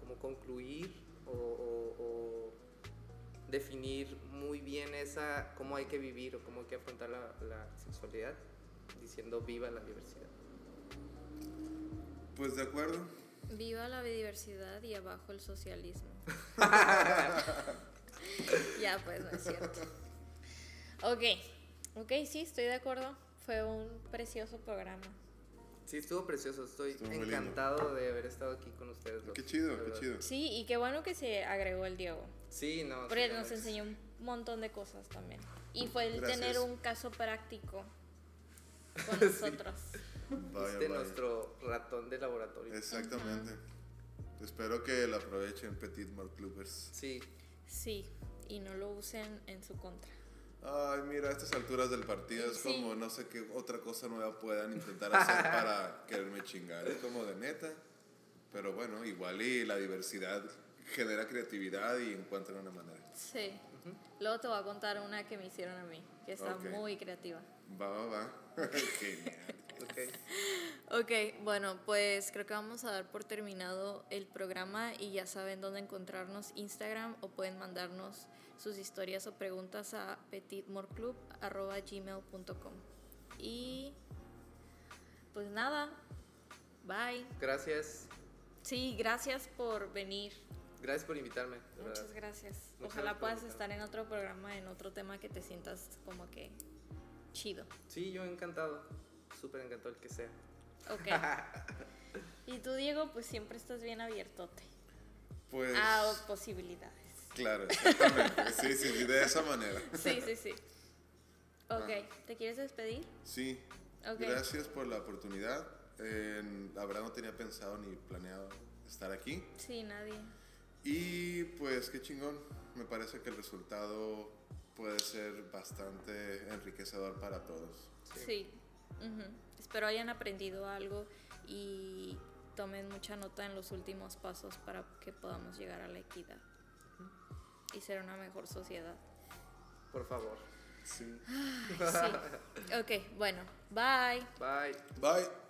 como concluir o, o- o definir muy bien esa cómo hay que vivir o cómo hay que afrontar la, la sexualidad diciendo viva la diversidad. Pues de acuerdo. Viva la biodiversidad y abajo el socialismo. [LAUGHS] ya, pues no es cierto. Ok, ok, sí, estoy de acuerdo. Fue un precioso programa. Sí, estuvo precioso. Estoy Estuvo encantado de haber estado aquí con ustedes. dos, Qué chido, qué chido. Sí, y qué bueno que se agregó el Diego. Sí, no. Porque sí, nos no, enseñó un montón de cosas también. Y fue el Gracias. tener un caso práctico con [LAUGHS] Sí. nosotros. Vaya, Fuiste vaya. nuestro ratón de laboratorio. Exactamente. Espero que lo aprovechen Petit Mart Clubbers. Sí, Sí, y no lo usen en su contra. Ay, mira, a estas alturas del partido es Sí. como no sé qué otra cosa nueva puedan intentar hacer [LAUGHS] para quererme chingar. Es como de neta. Pero bueno, igual y la diversidad genera creatividad y encuentran una manera. Sí. Luego te voy a contar una que me hicieron a mí, que está Ok. muy creativa. Va, va, va. [LAUGHS] Genial. ok. Ok, bueno, pues creo que vamos a dar por terminado el programa y ya saben dónde encontrarnos Instagram o pueden mandarnos sus historias o preguntas a petitmorclub.gmail.com Y pues nada, bye. Gracias. Sí, gracias por venir. Gracias por invitarme. Muchas verdad. gracias. Muchas Ojalá gracias puedas estar en otro programa, en otro tema que te sientas como que chido. Sí, yo encantado. Súper encantado el que sea. Ok. [LAUGHS] y tú, Diego, pues siempre estás bien abiertote Pues. a posibilidades. Claro, exactamente. Sí, sí, sí, de esa manera. Sí, sí, sí. Ok, Ah. ¿te quieres despedir? Sí. Ok. Gracias por la oportunidad. Eh, la verdad no tenía pensado ni planeado estar aquí. Sí, nadie. Y pues qué chingón. Me parece que el resultado puede ser bastante enriquecedor para todos. Sí. Ujú. Espero hayan aprendido algo y tomen mucha nota en los últimos pasos para que podamos llegar a la equidad y ser una mejor sociedad. Por favor. Sí. Sí. [LAUGHS] Ok, bueno, bye. Bye. Bye.